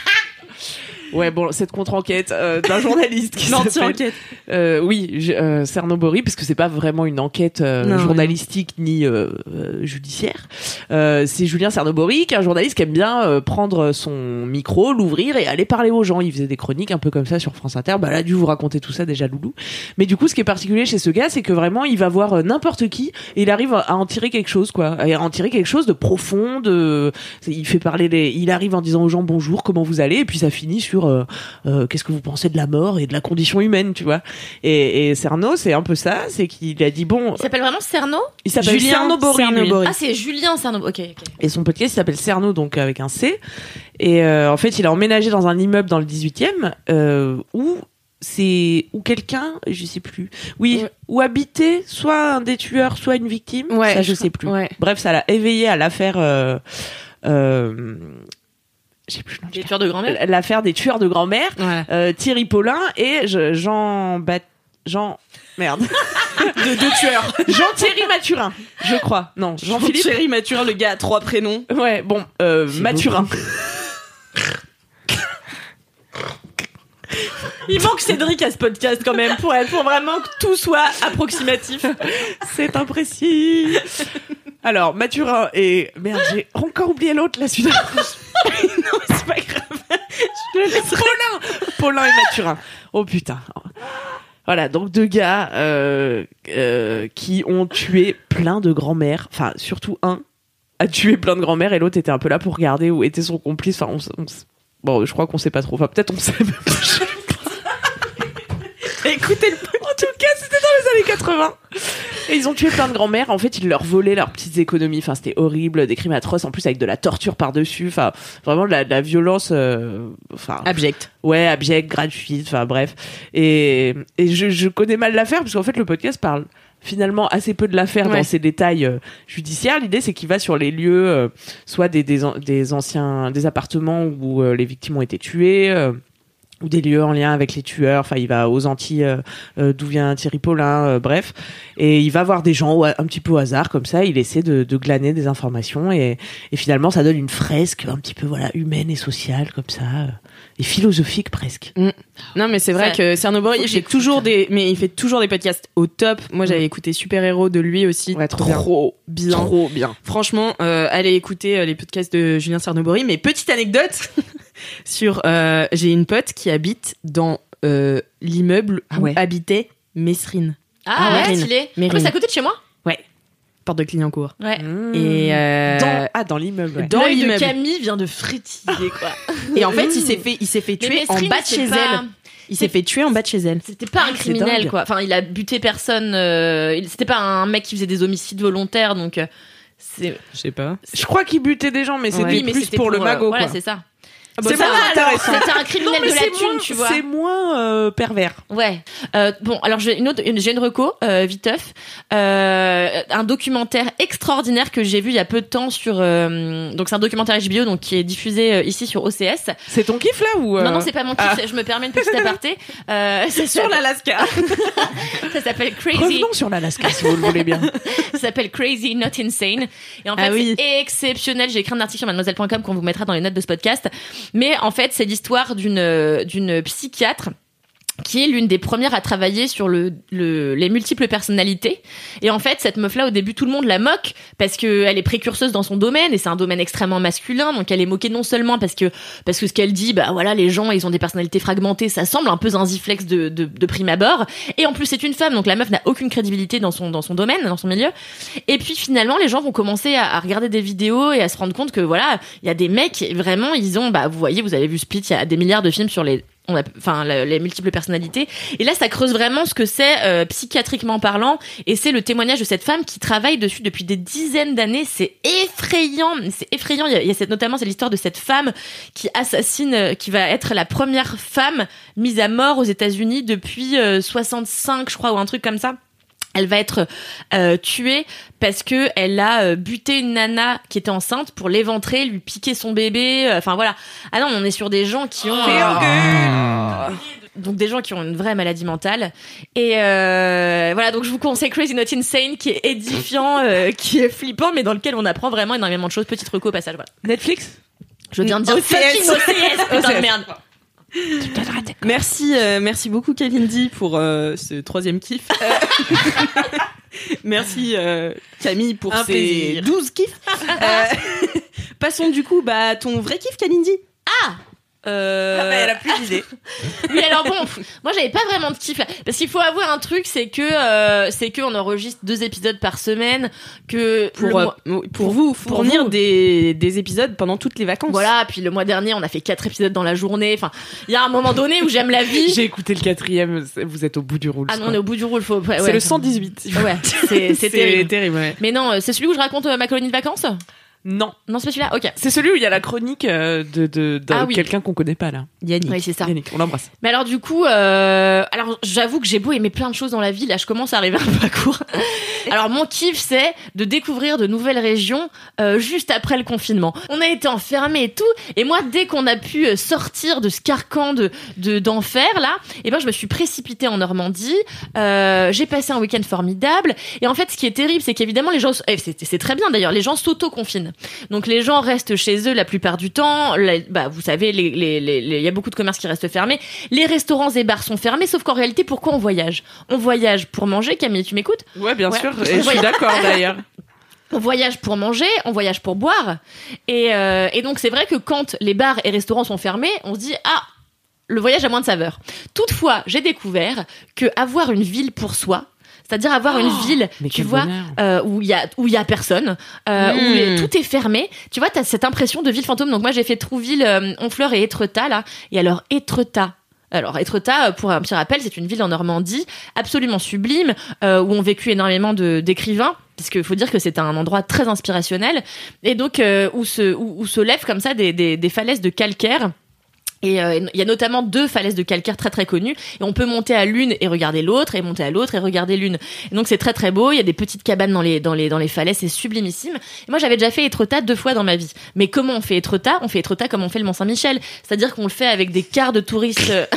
Ouais, bon, cette contre-enquête euh, d'un journaliste qui. L'anti-enquête. Euh, oui, euh, Cerno Bory, parce que c'est pas vraiment une enquête euh, Non, journalistique ni euh, euh, judiciaire. Euh, c'est Julien Cernobory, qui est un journaliste qui aime bien euh, prendre son micro, l'ouvrir et aller parler aux gens. Il faisait des chroniques un peu comme ça sur France Inter. Bah là, a dû vous raconter tout ça déjà, Loulou. Mais du coup, ce qui est particulier chez ce gars, c'est que vraiment, il va voir n'importe qui et il arrive à en tirer quelque chose, quoi. À en tirer quelque chose de profond, de... Il fait parler les... Il arrive en disant aux gens bonjour, comment vous allez, et puis ça finit sur euh, euh, qu'est-ce que vous pensez de la mort et de la condition humaine, tu vois. Et, et Cerno, c'est un peu ça, c'est qu'il a dit bon, Il s'appelle vraiment Cerno? Il s'appelle Julien Cerno. Bory. Ah, c'est Julien Cerno. Ok. Et son podcast s'appelle Cerno, donc avec un C. Et euh, en fait, il a emménagé dans un immeuble dans le 18e euh, où c'est où quelqu'un, je sais plus. Oui, Ouais. où habitait soit un des tueurs, soit une victime. Ouais, ça je je sais plus. ouais. Bref, ça l'a éveillé à l'affaire. Euh, je sais plus le nom tueurs de grand-mère. L'affaire des tueurs de grand-mère. Ouais. Euh, Thierry Paulin et je- Jean Bat Jean merde De deux tueurs. Jean Thierry Mathurin je crois non Jean-Philippe Chéri Mathurin, le gars à trois prénoms. ouais bon euh, Mathurin Il manque Cédric à ce podcast quand même pour, pour vraiment que tout soit approximatif. c'est imprécis alors Mathurin et merde j'ai encore oublié l'autre la suite non c'est pas grave je le laisse Paulin Paulin et Mathurin oh putain voilà, donc deux gars euh, euh, qui ont tué plein de grand-mères, enfin surtout un a tué plein de grand-mères et l'autre était un peu là pour regarder où était son complice. Enfin, on, on bon, je crois qu'on sait pas trop. Enfin, peut-être on sait même pas. Écoutez, le... en tout cas, c'était dans les années 80. Et ils ont tué plein de grand-mères. En fait, ils leur volaient leurs petites économies. Enfin, c'était horrible, des crimes atroces. En plus, avec de la torture par-dessus. Enfin, vraiment de la, de la violence. euh, Enfin, Abject. ouais, abjecte, gratuite. Enfin, bref. Et, et je, je connais mal l'affaire parce qu'en fait, le podcast parle finalement assez peu de l'affaire Ouais. dans ses détails euh, judiciaires. L'idée, c'est qu'il va sur les lieux, euh, soit des, des, an- des anciens, des appartements où euh, les victimes ont été tuées. Ou des lieux en lien avec les tueurs. Enfin, il va aux Antilles, euh, euh, d'où vient Thierry Paulin, euh, bref. Et il va voir des gens un petit peu au hasard, comme ça. Il essaie de, de glaner des informations et, et finalement, ça donne une fresque un petit peu voilà humaine et sociale, comme ça, et philosophique presque. Non, mais c'est vrai Ça- que Cernobori, faut que il fait j'écoute. toujours des, mais il fait toujours des podcasts au top. Moi, j'avais écouté Super Héros de lui aussi. Ouais, trop bien. Trop bien. Franchement, euh, allez écouter euh, les podcasts de Julien Cernobori. Mais petite anecdote sur, euh, j'ai une pote qui habite dans euh, l'immeuble Ah où ouais. habitait Mesrine, Ah, ouais, Mérine. stylé. Ah, c'est à côté de chez moi. Porte de Clignancourt. Ouais. Et euh, dans, ah, dans l'immeuble. ouais. dans L'œil de l'immeuble. Camille vient de frétiller, quoi. Et en fait, il s'est fait, il s'est fait tuer en bas de chez elle. Il s'est fait tuer en bas de chez elle. C'était pas un c'est criminel, dingue. quoi. Enfin, il a buté personne. euh, il- C'était pas un mec qui faisait des homicides volontaires, donc euh, c'est. Je sais pas. Je crois qu'il butait des gens, mais c'était Oui, mais plus c'était pour, le euh, magot. Voilà, quoi. c'est ça. C'est Ça moins va, alors, intéressant. C'était un criminel de la c'est thune, moins- tu vois. C'est moins euh, pervers. Ouais. Euh, bon, alors j'ai une autre, une- j'ai une reco, euh, viteuf, euh, un documentaire extraordinaire que j'ai vu il y a peu de temps sur. euh, donc c'est un documentaire HBO donc qui est diffusé euh, ici sur OCS. C'est ton kiff là ou euh, Non non c'est pas mon kiff, ah. je me permets une petite aparté. Euh, ça Sur l'Alaska. ça s'appelle Crazy. Revenons sur l'Alaska si vous le voulez bien. Ça s'appelle Crazy Not Insane. Et en fait, Ah oui. c'est exceptionnel. J'ai écrit un article sur mademoiselle.com qu'on vous mettra dans les notes de ce podcast. Mais en fait, c'est l'histoire d'une euh, d'une psychiatre qui est l'une des premières à travailler sur le, le- les multiples personnalités. Et en fait, cette meuf-là, au début, tout le monde la moque parce que elle est précurseuse dans son domaine et c'est un domaine extrêmement masculin. Donc, elle est moquée non seulement parce que parce que ce qu'elle dit, bah voilà, les gens, ils ont des personnalités fragmentées, ça semble un peu zinziflex de, de, de prime abord. Et en plus, c'est une femme, donc la meuf n'a aucune crédibilité dans son dans son domaine, dans son milieu. Et puis finalement, les gens vont commencer à, à regarder des vidéos et à se rendre compte que voilà, il y a des mecs vraiment, ils ont, bah vous voyez, vous avez vu Split, il y a des milliards de films sur les on a, enfin les multiples personnalités. Et là ça creuse vraiment ce que c'est euh, psychiatriquement parlant. Et c'est le témoignage de cette femme qui travaille dessus depuis des dizaines d'années. C'est effrayant. C'est effrayant. Il y a, il y a cette, notamment c'est l'histoire de cette femme qui assassine euh, qui va être la première femme mise à mort aux États-Unis depuis euh, 65 je crois ou un truc comme ça elle va être euh, tuée parce que elle a euh, buté une nana qui était enceinte pour l'éventrer, lui piquer son bébé. euh, Enfin voilà. Ah non, on est sur des gens qui ont euh, donc des gens qui ont une vraie maladie mentale. Et euh, voilà, donc je vous conseille Crazy Not Insane, qui est édifiant, euh, qui est flippant, mais dans lequel on apprend vraiment énormément de choses. Petite reco au passage. Voilà. Netflix? Je viens de dire OCS. fucking OCS, putain de merde. Merci, euh, merci beaucoup Kalindi pour euh, ce troisième kiff. Merci euh, Camille pour Un ces plaisir. 12 kiffs. Passons du coup bah, à ton vrai kiff Kalindi. Ah Euh, Elle a plus d'idées. Oui, alors bon, moi j'avais pas vraiment de kiff là. parce qu'il faut avoir un truc, c'est que euh, c'est que on enregistre deux épisodes par semaine, que pour, le euh, mois- pour vous fournir des, des épisodes pendant toutes les vacances. voilà, puis le mois dernier on a fait quatre épisodes dans la journée. Enfin, il y a un moment donné où j'aime la vie. J'ai écouté le quatrième, vous êtes au bout du roule. Ah non, on est au bout du rôle, faut. ouais, C'est ouais. le 118. Ouais, c'est terrible. ouais. Mais non, c'est celui où je raconte euh, ma colonie de vacances? Non, Non, c'est pas celui-là. Ok. c'est celui où il y a la chronique euh, de, de, de Ah oui. quelqu'un qu'on connaît pas là. Yannick. Oui, c'est ça. Yannick, on l'embrasse. Mais alors du coup, euh, alors j'avoue que j'ai beau aimer plein de choses dans la vie, là je commence à arriver un peu à court. alors mon kiff c'est de découvrir de nouvelles régions euh, juste après le confinement. On a été enfermés et tout, et moi dès qu'on a pu sortir de ce carcan de de- d'enfer là, et ben je me suis précipitée en Normandie. Euh, j'ai passé un week-end formidable, et en fait ce qui est terrible c'est qu'évidemment les gens, eh, c'est c'est très bien d'ailleurs, les gens s'auto-confinent. Donc les gens restent chez eux la plupart du temps. Bah, vous savez, les- les- les- les- il y a beaucoup de commerces qui restent fermés. Les restaurants et bars sont fermés, sauf qu'en réalité, pourquoi on voyage? On voyage pour manger, Camille, tu m'écoutes? Ouais, bien Ouais. sûr, et je suis d'accord d'ailleurs. On voyage pour manger, on voyage pour boire. Et, euh, et donc c'est vrai que quand les bars et restaurants sont fermés, on se dit ah le voyage a moins de saveur. Toutefois, j'ai découvert que avoir une ville pour soi, c'est-à-dire avoir une ville, mais tu vois, euh, où il y a où il y a personne, euh, où Mm. les- tout est fermé. Tu vois, t'as cette impression de ville fantôme. Donc moi j'ai fait Trouville, euh, Honfleur et Étretat là. Et alors Étretat. Alors, Étretat, pour un petit rappel, c'est une ville en Normandie absolument sublime, euh, où ont vécu énormément de- d'écrivains, puisqu'il faut dire que c'est un endroit très inspirationnel, et donc euh, où, se, où, où se lèvent comme ça des, des, des falaises de calcaire. Et euh, il y a notamment deux falaises de calcaire très très connues et on peut monter à l'une et regarder l'autre et monter à l'autre et regarder l'une. Donc c'est très très beau, il y a des petites cabanes dans les dans les dans les falaises, c'est sublimissime. Moi j'avais déjà fait Étretat deux fois dans ma vie. Mais comment on fait Étretat? On fait Étretat comme on fait le Mont-Saint-Michel, c'est-à-dire qu'on le fait avec des quarts de touristes euh,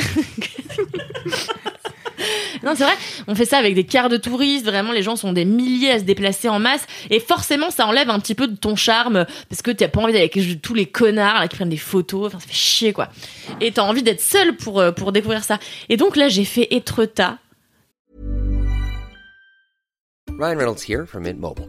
Non, c'est vrai, on fait ça avec des quarts de touristes, vraiment les gens sont des milliers à se déplacer en masse et forcément ça enlève un petit peu de ton charme parce que t'as pas envie d'aller avec tous les connards là, qui prennent des photos, enfin ça fait chier quoi. Et t'as envie d'être seul pour, euh, découvrir ça. Et donc là j'ai fait Étretat. Ryan Reynolds here from Mint Mobile.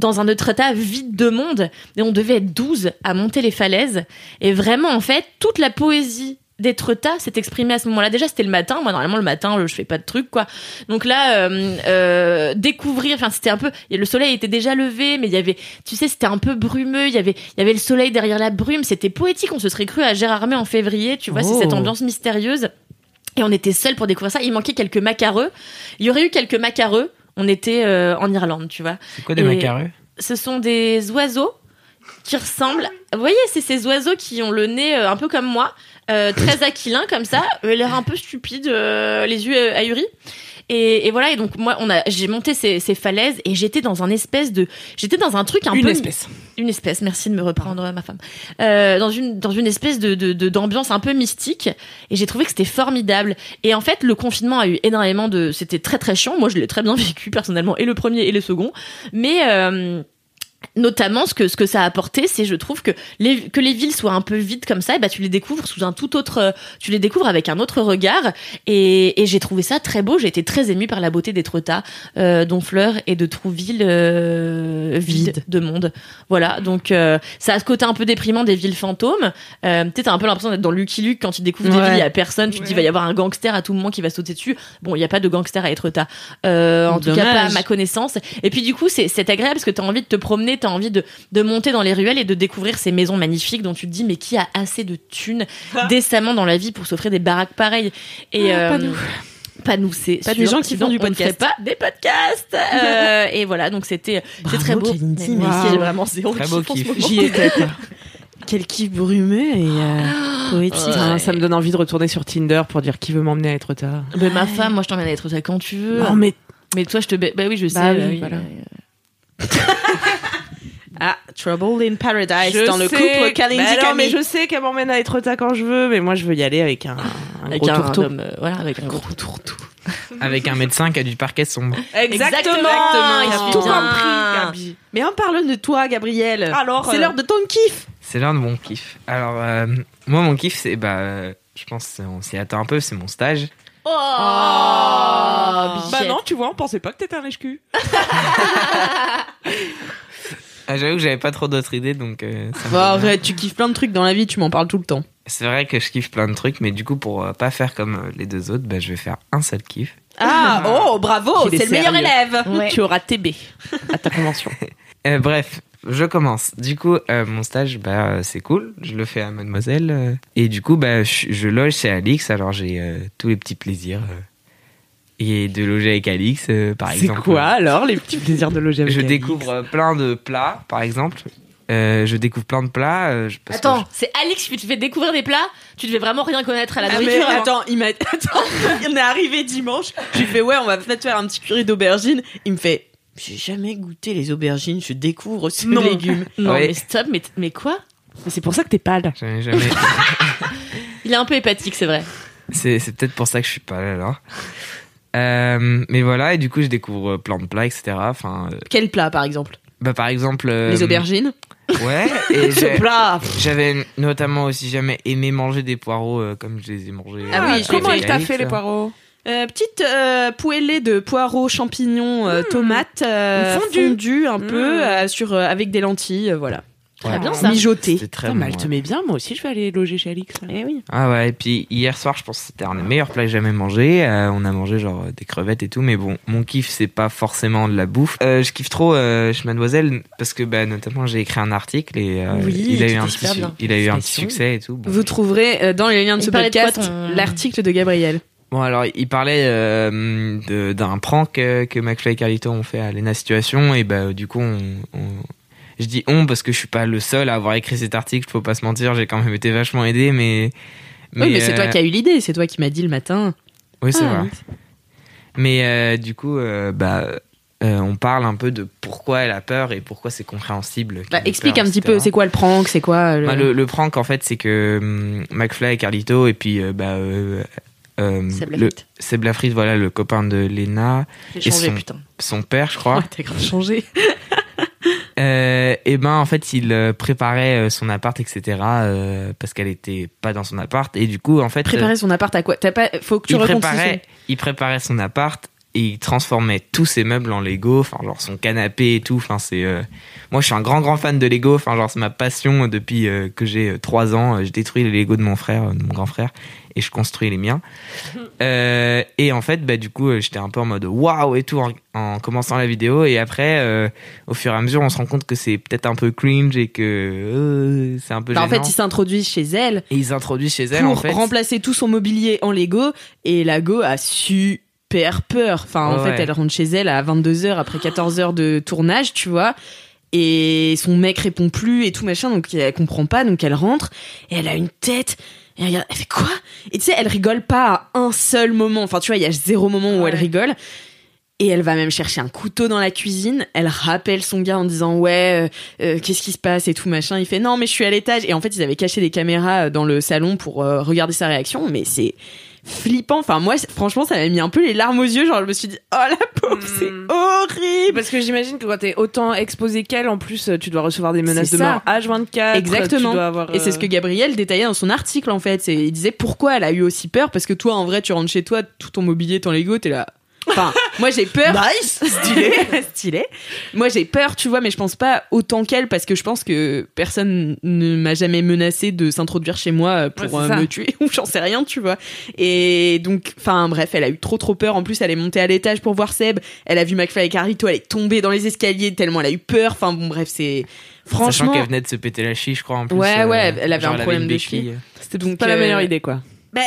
dans un Étretat vide de monde et on devait être 12 à monter les falaises et vraiment en fait toute la poésie d'Étretat s'est exprimée à ce moment-là. Déjà, c'était le matin. Moi, normalement, le matin, je fais pas de trucs, quoi. Donc là, euh, euh, découvrir, enfin, c'était un peu, le soleil était déjà levé, mais il y avait, tu sais, c'était un peu brumeux. Il y avait, il y avait le soleil derrière la brume. C'était poétique. On se serait cru à Gérardmer en février. Tu vois, c'est Oh. cette ambiance mystérieuse. Et on était seuls pour découvrir ça. Il manquait quelques macareux. Il y aurait eu quelques macareux. On était euh, en Irlande, tu vois. C'est quoi des Et- macareux? ce sont des oiseaux qui ressemblent. Vous voyez, c'est ces oiseaux qui ont le nez euh, un peu comme moi, euh, très aquilin comme ça, l'air un peu stupide, euh, les yeux euh, ahuris. Et, et voilà, et donc moi, on a, j'ai monté ces, ces falaises et j'étais dans un espèce de, j'étais dans un truc un Une peu espèce. une espèce. Merci de me reprendre, ma femme. Euh, dans une dans une espèce de de- de- d'ambiance un peu mystique. Et j'ai trouvé que c'était formidable. Et en fait, le confinement a eu énormément de. C'était très très chiant. Moi, je l'ai très bien vécu personnellement, et le premier et le second. Mais euh, Notamment, ce que, ce que ça a apporté, c'est, je trouve, que les, que les villes soient un peu vides comme ça, et bah, tu les découvres sous un tout autre, tu les découvres avec un autre regard. Et, et j'ai trouvé ça très beau. J'ai été très émue par la beauté d'Étretat, euh, d'Honfleur et de Trouville, euh, vides de monde. Voilà. Donc, euh, ça a ce côté un peu déprimant des villes fantômes. Euh, peut-être un peu l'impression d'être dans Lucky Luke quand tu découvres des Ouais. villes, il y a personne. Tu te dis, il va y avoir un gangster à tout moment qui va sauter dessus. Bon, il n'y a pas de gangster à Étretat. Euh, en tout cas, pas à ma connaissance. Et puis du coup, c'est c'est agréable parce que tu as envie de te promener, tu as envie de, de monter dans les ruelles et de découvrir ces maisons magnifiques dont tu te dis mais qui a assez de thunes décemment dans la vie pour s'offrir des baraques pareilles et Ah, pas euh, nous. Pas nous, c'est Pas des gens qui Sinon, font du on ne ferait podcast. pas des podcasts. Euh, et voilà, donc c'était c'est très beau. Aussi, waouh. vraiment zéro Très beau kiff. J'y étais. Quel kiff brumeux et euh, poétique. Ça me donne envie de retourner sur Tinder pour dire qui veut m'emmener à Étretat. Mais ma femme, moi je t'emmène à être quand tu veux. Non, mais Mais toi, je te. ba- Bah oui, je sais. Bah bah oui, oui, voilà. Ah, Trouble in Paradise je dans le couple Kalindi Bah non, mais je sais qu'elle m'emmène à Étretat quand je veux, mais moi je veux y aller avec un, un Avec gros un tourteau. homme, euh, voilà, avec un gros tourteau. Avec un médecin qui a du parquet sombre. Exactement, il il a tout compris, Gabi. Mais en parlant de toi, Gabriel. Alors, c'est euh, l'heure de ton kiff. C'est l'un de mon kiff. Alors, euh, moi, mon kiff, c'est, bah, je pense, on s'y attend un peu, c'est mon stage. Oh, Bah bichette. non, tu vois, on pensait pas que t'étais un lèche-cul. Ah, J'avoue que j'avais pas trop d'autres idées, donc euh, ça Bah, arrête, tu kiffes plein de trucs dans la vie, tu m'en parles tout le temps. C'est vrai que je kiffe plein de trucs, mais du coup, pour euh, pas faire comme euh, les deux autres, bah, je vais faire un seul kiff. Ah, oh, bravo, c'est le meilleur élève. Ouais. Tu auras TB à ta convention. Euh, bref, je commence. Du coup, euh, mon stage, bah, euh, c'est cool. Je le fais à Mademoiselle. euh, et du coup, bah, je, je loge chez Alix. Alors, j'ai euh, tous les petits plaisirs. euh, et de loger avec Alix, euh, par C'est exemple. quoi alors les petits plaisirs de loger avec Je Alix découvre euh, plein de plats, par exemple. Euh, je découvre plein de plats. euh, je- parce que Attends, c'est Alix qui te fait découvrir des plats. Tu devais vraiment rien connaître à la Ah, mais nourriture. avant. attends, il m'a. Attends, on est arrivé dimanche. Je lui fais ouais, on va peut-être faire un petit curry d'aubergines. Il me fait. J'ai jamais goûté les aubergines, je découvre ce Non. légume. Non, Ouais. mais stop, mais, mais quoi? Mais c'est pour ça que t'es pâle. jamais. Il est un peu hépatique, c'est vrai. c'est c'est peut-être pour ça que je suis pas là alors. Euh, mais voilà, et du coup, je découvre plein de plats, etc. Enfin, euh, Quel plat par exemple? bah, par exemple. euh, Les aubergines? Ouais, et Ce plat. j'avais notamment aussi jamais aimé manger des poiraux euh, comme je les ai mangés. Ah oui, euh, je comment avec elle t'a fait les poireaux? Euh, petite euh, poêlée de poireaux, champignons, euh, tomates, euh, Fondu. fondu un peu euh, sur euh, avec des lentilles, euh, voilà. Ouais. bien, ça. Mijoté. C'était très Putain, bon. mais elle te met bien, moi aussi je vais aller loger chez Alix. Eh oui. Ah ouais, et puis hier soir, je pense que c'était un des meilleurs plats que j'ai jamais mangé. Euh, on a mangé genre des crevettes et tout, mais bon, mon kiff, c'est pas forcément de la bouffe. Euh, je kiffe trop euh, chez Mademoiselle parce que bah, notamment j'ai écrit un article et euh, Oui, il a eu un petit, super su- bien. il a eu un petit Félicitations. succès et tout. Bon. Vous trouverez euh, dans les liens de Il ce podcast ton- l'article de Gabriel. Bon alors, il parlait euh, de- d'un prank que McFly et Carlito ont fait à Lena Situation et bah du coup, on, on- je dis on parce que je suis pas le seul à avoir écrit cet article. Faut pas se mentir, j'ai quand même été vachement aidé, mais oui, mais c'est euh, toi qui as eu l'idée, c'est toi qui m'as dit le matin. Oui, c'est Ah, vrai. Mais euh, du coup, euh, bah, euh, on parle un peu de pourquoi elle a peur et pourquoi c'est compréhensible. Bah, explique peur, un petit peu, c'est quoi le prank, c'est quoi le... Bah, le, le prank, en fait, c'est que hum, McFly et Carlito et puis euh, bah, euh, euh, Seb le-. Seb Lafrite, voilà, le copain de Lena, J'ai Et changé, son- putain. son père, je crois. Ouais, t'as grave changé. Euh, et ben en fait il euh, préparait euh, son appart etc euh, parce qu'elle était pas dans son appart et du coup en fait Préparer son appart à quoi? T'as pas Faut que tu il préparait, il préparait son appart et il transformait tous ses meubles en Lego, enfin genre son canapé et tout. Enfin c'est, euh, moi je suis un grand grand fan de Lego. Enfin genre c'est ma passion depuis que j'ai 3 ans. Je détruis les Lego de mon frère, de mon grand frère, et je construis les miens. Euh, et en fait bah du coup euh, j'étais un peu en mode waouh et tout en, en commençant la vidéo et après euh, au fur et à mesure on se rend compte que c'est peut-être un peu cringe et que euh, c'est un peu Bah, en fait, il s'introduit chez elle et ils introduisent chez elle pour en fait. remplacer tout son mobilier en Lego et la go a super peur. Enfin, en Ouais. fait, elle rentre chez elle à 22h après 14 heures de tournage, tu vois. Et son mec répond plus et tout machin, donc elle comprend pas, donc elle rentre et elle a une tête. Et elle, regarde, elle fait quoi? Et tu sais, elle rigole pas à un seul moment. Enfin, tu vois, il y a zéro moment où elle rigole. Et elle va même chercher un couteau dans la cuisine. Elle rappelle son gars en disant ouais, euh, euh, qu'est-ce qui se passe et tout machin. Il fait non mais je suis à l'étage. Et en fait ils avaient caché des caméras euh, dans le salon pour euh, regarder sa réaction. Mais c'est flippant. Enfin moi c'est- franchement ça m'a mis un peu les larmes aux yeux. Genre je me suis dit oh la pauvre c'est Mm. horrible. Parce que j'imagine que quand t'es autant exposé qu'elle, en plus, euh, tu dois recevoir des menaces C'est de mort H24. Exactement. tu dois avoir, Et c'est ce que euh, Gabriel détaillait dans son article en fait. C'est il disait pourquoi elle a eu aussi peur? Parce que toi en vrai tu rentres chez toi tout ton mobilier ton Lego t'es là. Enfin moi j'ai peur. nice stylé stylé. Moi j'ai peur tu vois mais je pense pas autant qu'elle parce que je pense que personne ne m'a jamais menacé de s'introduire chez moi pour Ouais, c'est euh, me tuer ou j'en sais rien tu vois. Et donc enfin bref elle a eu trop trop peur. En plus elle est montée à l'étage pour voir Seb. Elle a vu McFly et Carlito elle est tombée dans les escaliers tellement elle a eu peur. Enfin bon bref c'est Sachant franchement. qu'elle venait de se péter la chie, je crois en plus. Ouais, euh, ouais, elle avait genre, un problème de chie. C'était Donc, pas la euh, meilleure idée, quoi. Ben,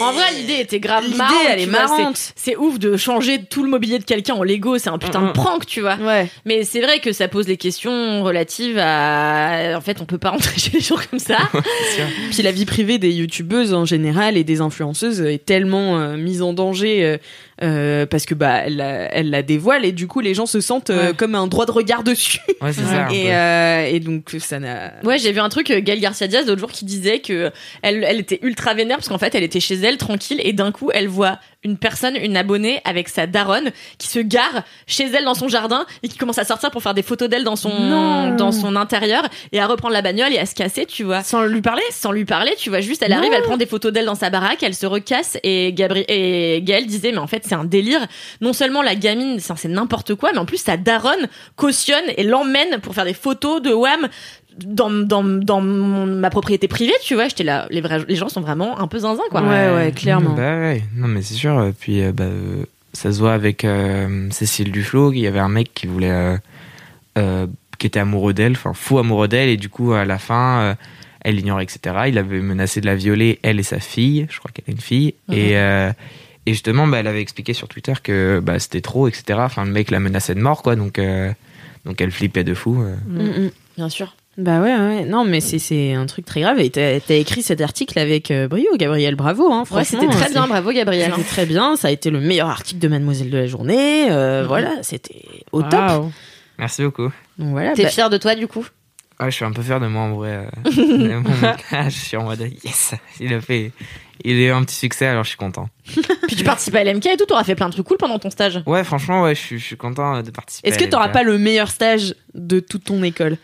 En vrai, l'idée était grave L'idée, marrante. elle est c'est- marrante. C'est ouf de changer tout le mobilier de quelqu'un en Lego. C'est un putain de prank, tu vois. Ouais. Mais c'est vrai que ça pose des questions relatives à. En fait, on peut pas rentrer chez les gens comme ça. Puis la vie privée des youtubeuses en général et des influenceuses est tellement euh, mise en danger euh, euh, parce que bah elle, la- elle la dévoile et du coup les gens se sentent euh, Ouais. comme un droit de regard dessus. Ouais, c'est ça. un Et, peu. euh, et donc ça n'a. Ouais, j'ai vu un truc, Gaël Garcia Diaz, l'autre jour, qui disait que elle, elle était ultra vénère parce qu'en fait, elle était chez elle tranquille et d'un coup, elle voit une personne, une abonnée avec sa daronne qui se gare chez elle dans son jardin et qui commence à sortir pour faire des photos d'elle dans son Non. dans son intérieur et à reprendre la bagnole et à se casser, tu vois. Sans lui parler? Sans lui parler, tu vois, juste elle arrive, elle prend des photos d'elle dans sa baraque, elle se recasse et Gabri et Gaël disait mais en fait c'est un délire. Non seulement la gamine, ça, c'est n'importe quoi, mais en plus sa daronne cautionne et l'emmène pour faire des photos de Wham dans, dans, dans mon- ma propriété privée, tu vois. J'étais là, les vrais, les gens sont vraiment un peu zinzin quoi. Ouais, ouais, clairement. Bah ouais, non mais c'est sûr. euh, Puis euh, bah, euh, ça se voit avec euh, Cécile Duflo, il y avait un mec qui voulait, euh, euh, qui était amoureux d'elle, enfin fou amoureux d'elle, et du coup à la fin, euh, elle l'ignorait, etc. Il avait menacé de la violer, elle et sa fille. Je crois qu'elle a une fille. Et euh, et justement, bah, elle avait expliqué sur Twitter que bah, c'était trop, etc. Enfin, le mec la menaçait de mort, quoi. Donc, euh, donc elle flippait de fou. euh. Mm, mm. Bien sûr. Bah ouais, ouais. Non, mais c'est c'est un truc très grave. Et t'as écrit cet article avec euh, brio, Gabriel. Bravo, hein. Ouais, Franchement, c'était très bien, bravo Gabriel. C'était très bien. Ça a été le meilleur article de Mademoiselle de la journée. Euh, Voilà, c'était au top. Merci beaucoup. Donc voilà. T'es bah- fier de toi du coup? Ah, je suis un peu fier de moi en vrai. euh. Mon montage, je suis en mode yes, il a fait, il a eu un petit succès alors je suis content. Puis tu participes à LMK et tout, t'auras fait plein de trucs cool pendant ton stage. Ouais, franchement, ouais, je suis, je suis content de participer. Est-ce que t'auras pas le meilleur stage de toute ton école?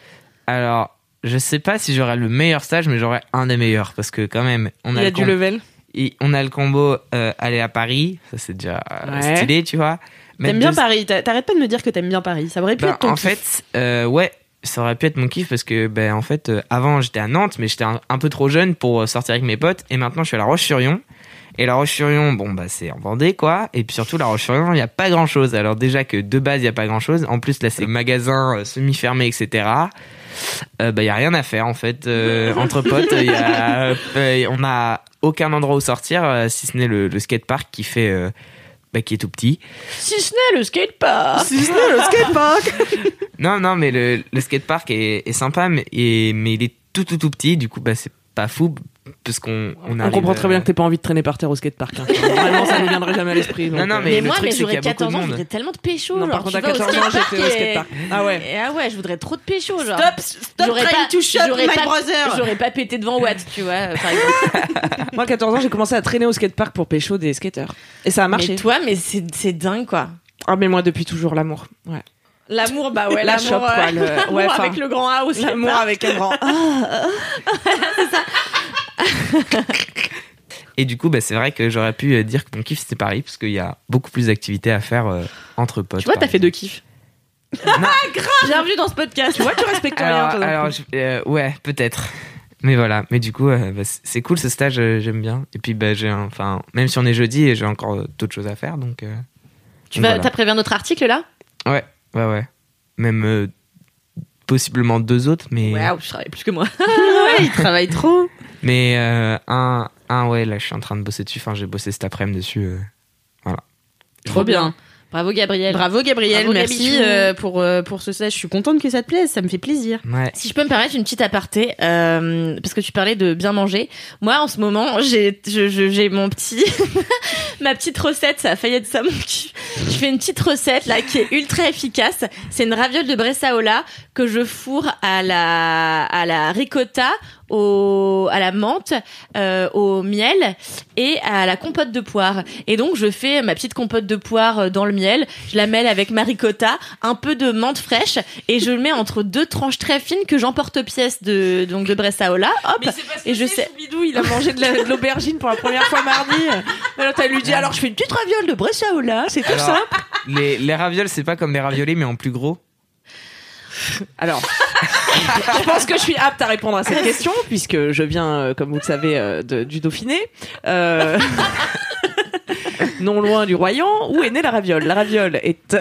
Alors, je sais pas si j'aurai le meilleur stage, mais j'aurai un des meilleurs parce que quand même, on a, Il y a le du level. et on a le combo euh, aller à Paris, ça c'est déjà euh, Ouais. stylé, tu vois. T'aimes bien deux- Paris. t'a- T'arrêtes pas de me dire que t'aimes bien Paris. Ça aurait pu Ben, être ton en kiff. fait, euh, ouais, ça aurait pu être mon kiff parce que, ben, en fait, euh, avant j'étais à Nantes, mais j'étais un, peu trop jeune pour euh, sortir avec mes potes. Et maintenant, je suis à La Roche-sur-Yon. Et La Roche-sur-Yon, bon, bah, c'est en Vendée, quoi. Et puis surtout, La Roche-sur-Yon, il n'y a pas grand chose. Alors, déjà que de base, il n'y a pas grand chose. En plus, là, c'est magasin euh, semi-fermé, etc. Euh, bah, il y a rien à faire, en fait. Entre potes, on a aucun endroit où sortir, si ce n'est le, le skatepark qui fait, bah, qui est tout petit. Si ce n'est le skatepark. Si ce n'est le skatepark. Non, non, mais le, le skatepark est, est sympa, mais, et- mais il est tout, tout, tout petit. Du coup, bah, c'est pas fou parce qu'on on, On comprend très euh, bien que t'aies pas envie de traîner par terre au skatepark. Hein. Vraiment, ça ne viendrait jamais à l'esprit. Non, non, euh, mais Mais le moi, truc, mais c'est j'aurais a beaucoup de 14 ans, je voudrais tellement de pécho. Non, genre, par contre, à vas au 14 ans, skatepark j'étais au et- skatepark. Ah ouais. Et ah ouais, je voudrais trop de pécho, genre. Stop, stop J'aurais trying pas- to shut j'aurais my pas- brother. J'aurais pas pété devant Watt, tu vois, euh. Moi, à 14 ans, j'ai commencé à traîner au skatepark pour pécho des skateurs. Et ça a marché. Mais toi, mais c'est c'est dingue, quoi. Ah, mais moi, depuis toujours, l'amour. Ouais. L'amour, bah ouais, La l'amour, euh, le- l'amour ouais, avec le grand A aussi. L'amour avec un grand. Et du coup, bah, c'est vrai que j'aurais pu euh, dire que mon kiff c'était Paris parce qu'il y a beaucoup plus d'activités à faire euh, entre potes. Tu vois, t'as fait deux kiffs. Bienvenue dans ce podcast. Tu vois, tu respectes rien. Alors, toi, non alors, je- euh, ouais, peut-être. Mais voilà, mais du coup, euh, bah, c'est- c'est cool ce stage, euh, j'aime bien. Et puis, bah, j'ai, un- enfin, même si on est jeudi, j'ai encore euh, d'autres choses à faire, donc. euh, Tu donc vas, voilà. t'as prévu un autre article là? Ouais, ouais, ouais. Même euh, possiblement deux autres, mais. Waouh, je travaille plus que moi. Ouais, il travaille trop. Mais euh, un, un, ouais, là, je suis en train de bosser dessus. Enfin, j'ai bossé cet après-midi dessus. euh, voilà. Trop bien. Bravo Gabriel. Bravo Gabriel, Bravo, merci Gabichou. euh, pour, euh, pour ce stage. Je suis contente que ça te plaise, ça me fait plaisir. Ouais. Si je peux me permettre une petite aparté, euh, parce que tu parlais de bien manger. Moi, en ce moment, j'ai, je- je- j'ai mon petit, ma petite recette. Ça a failli être ça mon kiff. Je fais une petite recette là qui est ultra efficace. C'est une raviole de Bressaola que je fourre à la, à la ricotta, au, à la menthe, euh, au miel et à la compote de poire. Et donc, je fais ma petite compote de poire euh, dans le miel. Je la mêle avec ma ricotta, un peu de menthe fraîche et je le mets entre deux tranches très fines que j'emporte pièce de, donc de Bressaola. Hop. Mais c'est parce que Et je sais- Bidou, il a mangé de la- de l'aubergine pour la première fois mardi. Alors t'as lui dit alors je fais une petite raviole de Bressaola, c'est tout simple. Les, les ravioles, c'est pas comme les raviolis, mais en plus gros. Alors, je pense que je suis apte à répondre à cette question puisque je viens, euh, comme vous le savez, euh, du Dauphiné. Euh, non loin du Royan, où est née la raviole? La raviole est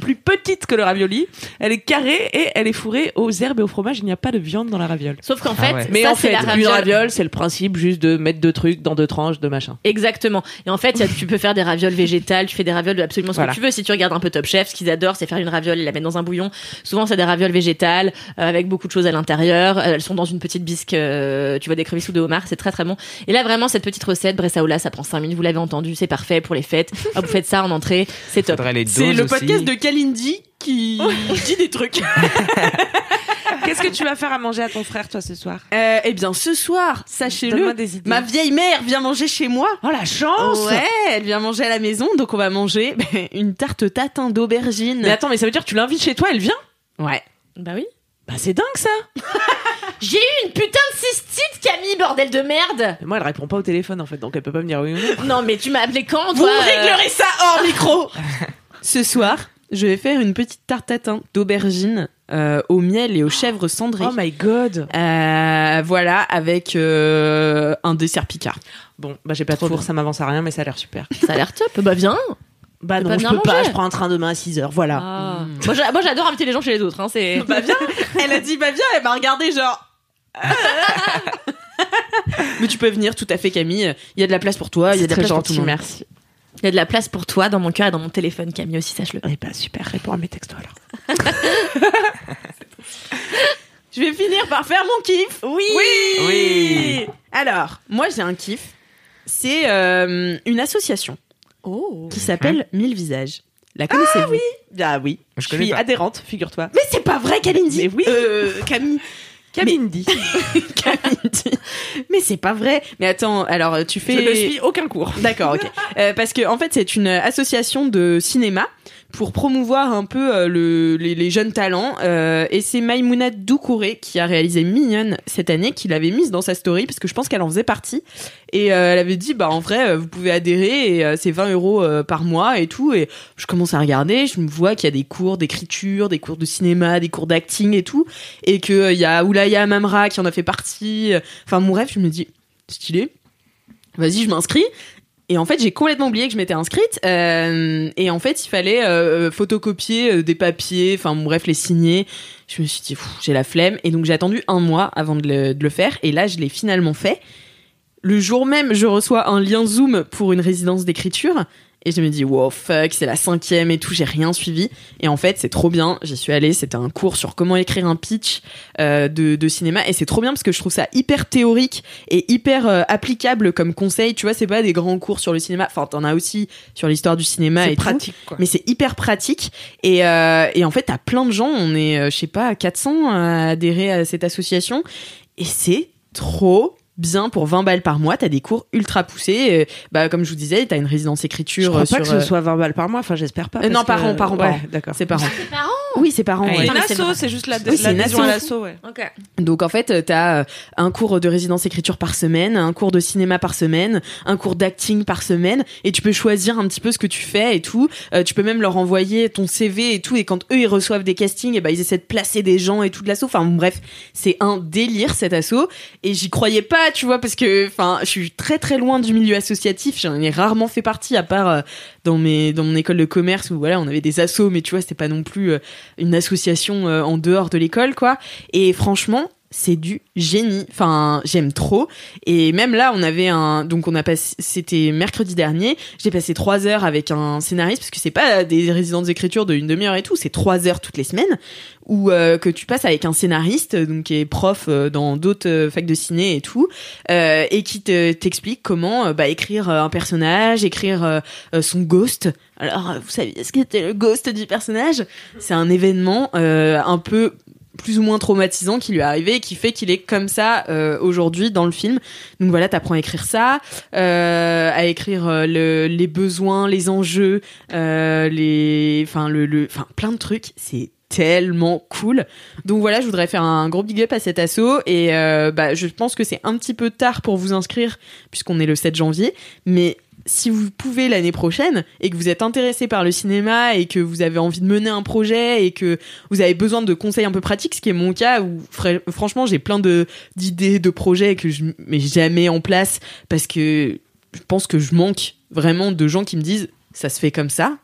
plus petite que le ravioli. Elle est carrée et elle est fourrée aux herbes et au fromage. Il n'y a pas de viande dans la raviole. Sauf qu'en Ah fait, ouais. Mais ça en c'est fait, la une raviole. raviole, c'est le principe juste de mettre deux trucs dans deux tranches de machin. Exactement. Et en fait, il y a- tu peux faire des ravioles végétales, tu fais des ravioles de absolument ce Voilà. que tu veux. Si tu regardes un peu Top Chef, ce qu'ils adorent, c'est faire une raviole et la mettre dans un bouillon. Souvent, c'est des ravioles végétales euh, avec beaucoup de choses à l'intérieur. Euh, Elles sont dans une petite bisque, euh, tu vois, des crevisses ou de homard. C'est très très bon. Et là, vraiment, cette petite recette, Bressaola, ça prend 5 minutes. Vous l'avez entendu, c'est parfait pour les fêtes. Ah, vous faites ça en entrée, c'est top. C'est le aussi. podcast de Kalindi qui dit des trucs. Qu'est-ce que tu vas faire à manger à ton frère, toi, ce soir? Euh, eh bien, ce soir, sachez-le, ma vieille mère vient manger chez moi. Oh la chance Ouais, elle vient manger à la maison, donc on va manger ben, une tarte tatin d'aubergine. Mais attends, mais ça veut dire que tu l'invites chez toi, elle vient? Ouais. Bah oui. Bah c'est dingue ça J'ai eu une putain de cystite, Camille, bordel de merde. Moi elle répond pas au téléphone en fait, donc elle peut pas me dire oui ou non. Non, mais tu m'as appelé quand, Vous toi? euh, réglerez ça hors micro. Ce soir, je vais faire une petite tarte tatin d'aubergine euh, au miel et aux chèvres cendrées. Oh my god Euh, voilà, avec euh, un dessert picard. Bon, bah j'ai pas de Trop four, bien. ça m'avance à rien, mais ça a l'air super. Ça a l'air top. Bah viens. Bah non, pas je peux pas, je prends un train demain à 6h, voilà. Ah. Moi, j'a- moi, j'adore inviter les gens chez les autres. Hein, c'est. Bah viens Elle a dit bah viens, elle m'a regardé genre... Mais tu peux venir tout à fait Camille, il y a de la place pour toi, il y a de la très place pour tout gentil, le monde. merci. Il y a de la place pour toi dans mon cœur et dans mon téléphone, Camille aussi, sache-le. Eh bah super, réponds à mes textos alors. Je vais finir par faire mon kiff. Oui. Oui. Alors, moi j'ai un kiff. C'est euh, une association Oh. qui s'appelle Mille Visages. La connaissez-vous? Ah oui Ah oui, Je je, suis pas. adhérente, figure-toi. Mais c'est pas vrai, Kalindi. Mais oui. Euh, Camille. Camille Kalindi. Mais c'est pas vrai. Mais attends, alors tu fais. Je ne suis aucun cours. D'accord, ok. Euh, parce que en fait, c'est une association de cinéma pour promouvoir un peu euh, le, les, jeunes talents. Euh, et c'est Maïmouna Doucouré qui a réalisé Mignonne cette année, qui l'avait mise dans sa story, parce que je pense qu'elle en faisait partie. Et euh, elle avait dit, bah en vrai, vous pouvez adhérer, et c'est 20 euros par mois et tout. Et je commence à regarder, je me vois qu'il y a des cours d'écriture, des cours de cinéma, des cours d'acting et tout. Et qu'il y a Oulaya Mamra qui en a fait partie. Enfin, mon rêve, je me dis, stylé. Vas-y, je m'inscris. Et en fait, j'ai complètement oublié que je m'étais inscrite. Euh, et en fait, il fallait euh, photocopier euh, des papiers, enfin bref, les signer. Je me suis dit, j'ai la flemme. Et donc, j'ai attendu un mois avant de le faire. Et là, je l'ai finalement fait. Le jour même, je reçois un lien Zoom pour une résidence d'écriture. Et je me dis, wow, fuck, c'est la cinquième et tout, j'ai rien suivi. Et en fait, c'est trop bien. J'y suis allée, c'était un cours sur comment écrire un pitch euh, de, de cinéma. Et c'est trop bien parce que je trouve ça hyper théorique et hyper euh, applicable comme conseil. Tu vois, c'est pas des grands cours sur le cinéma. Enfin, t'en as aussi sur l'histoire du cinéma et tout. pratique, quoi. Mais c'est hyper pratique. Et, euh, et en fait, t'as plein de gens. On est, je sais pas, 400 à adhérer à cette association. Et c'est trop bien pour 20 balles par mois. T'as des cours ultra poussés. Euh, bah, comme je vous disais, t'as une résidence écriture. Je crois euh, pas sur, que ce euh, soit 20 balles par mois, enfin j'espère pas. euh, non, par an, par an, par Ouais, an. d'accord. C'est par an. Parents Oui, c'est par an. Ouais, une c'est asso, vrai. c'est juste la Oui, c'est une l'adhésion à asso. l'asso, ouais. Ok. Donc en fait, t'as euh, un cours de résidence écriture par semaine, un cours de cinéma par semaine, un cours d'acting par semaine, et tu peux choisir un petit peu ce que tu fais et tout. Euh, tu peux même leur envoyer ton CV et tout, et quand eux ils reçoivent des castings, et ben ils essaient de placer des gens et tout de l'assaut. Enfin bon, bref, c'est un délire cet assaut, et j'y croyais pas, tu vois, parce que enfin je suis très très loin du milieu associatif. J'en ai rarement fait partie, à part euh, dans mes dans mon école de commerce où voilà on avait des assos, mais tu vois c'était pas non plus euh, une association euh, en dehors de l'école quoi. Et franchement, c'est du génie. Enfin, j'aime trop. Et même là, on avait un, donc on a passé, c'était mercredi dernier. J'ai passé trois heures avec un scénariste parce que c'est pas des résidences d'écriture de une demi-heure et tout, c'est trois heures toutes les semaines où euh, que tu passes avec un scénariste donc qui est prof euh, dans d'autres euh, facs de ciné et tout euh, et qui te t'explique comment euh, bah, écrire euh, un personnage, écrire euh, euh, son ghost. Alors, euh, vous saviez ce qu'était le ghost du personnage? C'est un événement euh, un peu plus ou moins traumatisant qui lui est arrivé et qui fait qu'il est comme ça euh, aujourd'hui dans le film. Donc voilà, t'apprends à écrire ça, euh, à écrire euh, le, les besoins, les enjeux, euh, les, enfin le, enfin plein de trucs. C'est tellement cool. Donc voilà, je voudrais faire un gros big up à cet assaut et euh, bah, je pense que c'est un petit peu tard pour vous inscrire puisqu'on est le 7 janvier, mais si vous pouvez l'année prochaine et que vous êtes intéressé par le cinéma et que vous avez envie de mener un projet et que vous avez besoin de conseils un peu pratiques, ce qui est mon cas où fra- franchement j'ai plein de d'idées, de projets que je mets jamais en place parce que je pense que je manque vraiment de gens qui me disent ça se fait comme ça.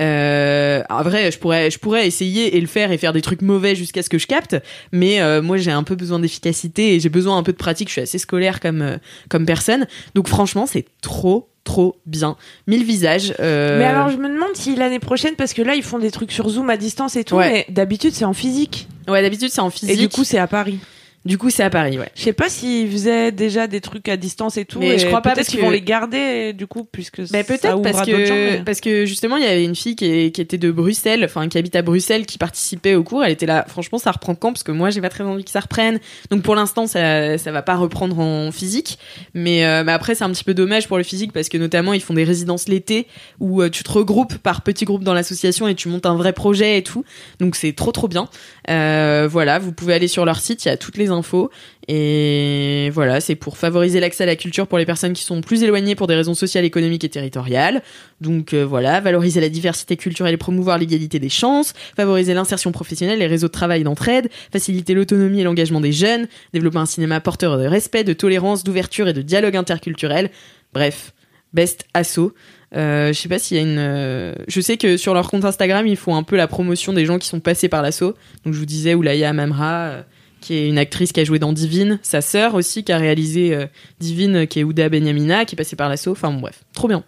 Euh, en vrai, je pourrais, je pourrais essayer et le faire et faire des trucs mauvais jusqu'à ce que je capte, mais euh, moi j'ai un peu besoin d'efficacité et j'ai besoin un peu de pratique. Je suis assez scolaire comme euh, comme personne, donc franchement c'est trop trop bien. Mille visages. euh, Mais alors je me demande si l'année prochaine, parce que là ils font des trucs sur Zoom à distance et tout, Ouais. mais d'habitude c'est en physique. ouais, d'habitude c'est en physique. Et du coup c'est à Paris. Du coup c'est à Paris, ouais. Je sais pas s'ils faisaient déjà des trucs à distance et tout. Mais et je crois pas peut-être parce qu'ils que- vont les garder du coup puisque Bah, ça peut-être parce gens. que mais- parce que justement il y avait une fille qui, est- qui était de Bruxelles, enfin qui habite à Bruxelles, qui participait au cours. Elle était là. Franchement, ça reprend quand? Parce que moi j'ai pas très envie que ça reprenne. Donc pour l'instant ça ça va pas reprendre en physique. Mais, euh, mais après c'est un petit peu dommage pour le physique parce que notamment ils font des résidences l'été où euh, tu te regroupes par petits groupes dans l'association et tu montes un vrai projet et tout. Donc c'est trop trop bien. Euh, voilà, vous pouvez aller sur leur site, il y a toutes les infos. Et voilà, c'est pour favoriser l'accès à la culture pour les personnes qui sont plus éloignées pour des raisons sociales, économiques et territoriales. Donc euh, voilà, valoriser la diversité culturelle et promouvoir l'égalité des chances, favoriser l'insertion professionnelle, les réseaux de travail d'entraide, faciliter l'autonomie et l'engagement des jeunes, développer un cinéma porteur de respect, de tolérance, d'ouverture et de dialogue interculturel. Bref, best asso. Euh, je sais pas s'il y a une. euh, Je sais que sur leur compte Instagram, ils font un peu la promotion des gens qui sont passés par l'assaut. Donc je vous disais Oulaya Mamra, qui est une actrice qui a joué dans Divine, sa sœur aussi qui a réalisé euh, Divine, qui est Ouda Benyamina, qui est passée par l'assaut. Enfin bon, bref, trop bien.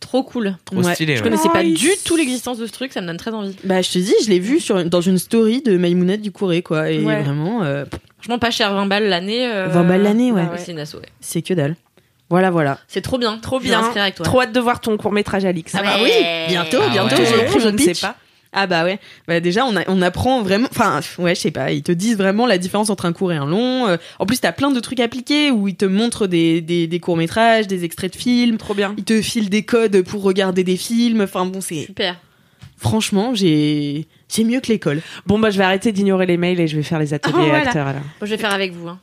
Trop cool. Trop Ouais. stylé. Je ouais. connaissais pas Nice. du tout l'existence de ce truc, ça me donne très envie. Bah je te dis, je l'ai vu sur dans une story de Maïmounette du Couré quoi, et Ouais. vraiment, euh, Franchement, pas cher, 20 balles l'année. euh, 20 balles l'année, ouais. C'est une asso, ouais. c'est que dalle. Voilà, voilà. C'est trop bien. Trop bien. avec toi. Trop hâte de voir ton court métrage Alix. Ah bah oui, bientôt, Ah bientôt. je ne sais pas. Ah bah ouais. Bah déjà on, a, on apprend vraiment. Enfin ouais, je sais pas. Ils te disent vraiment la différence entre un court et un long. Euh, en plus t'as plein de trucs appliqués où ils te montrent des, des, des courts métrages, des extraits de films. Trop bien. Ils te filent des codes pour regarder des films. Enfin bon c'est Super. franchement, j'ai c'est mieux que l'école. Bon, bah, je vais arrêter d'ignorer les mails et je vais faire les ateliers Oh, voilà. acteurs alors. Bon, je vais faire avec vous. hein.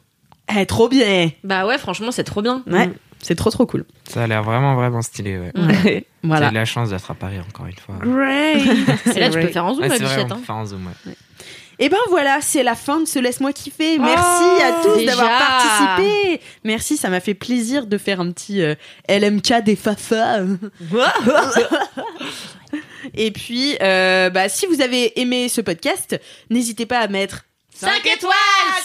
Eh, trop bien. Bah ouais, franchement, c'est trop bien. Ouais, c'est trop trop cool. Ça a l'air vraiment, vraiment stylé, ouais. Ouais. Voilà. J'ai eu la chance d'être à Paris encore une fois. Great. Et là, tu peux faire en zoom, Ouais, la c'est vrai, bichette. on hein. faire en zoom, ouais. Et ben voilà, c'est la fin de ce Laisse-moi kiffer. Merci Oh, à tous d'avoir participé. Merci, ça m'a fait plaisir de faire un petit euh, LMK des Fafa. Et puis, euh, bah, si vous avez aimé ce podcast, n'hésitez pas à mettre 5 étoiles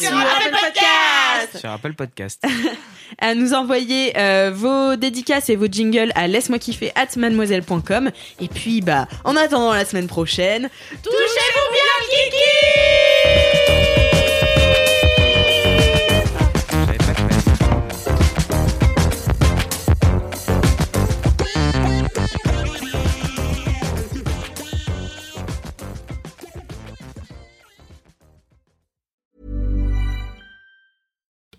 sur Apple Podcast, Sur Apple Podcast. à nous envoyer euh, vos dédicaces et vos jingles à laisse-moi kiffer at mademoiselle.com. Et puis, bah, en attendant la semaine prochaine, touchez-vous bien kiki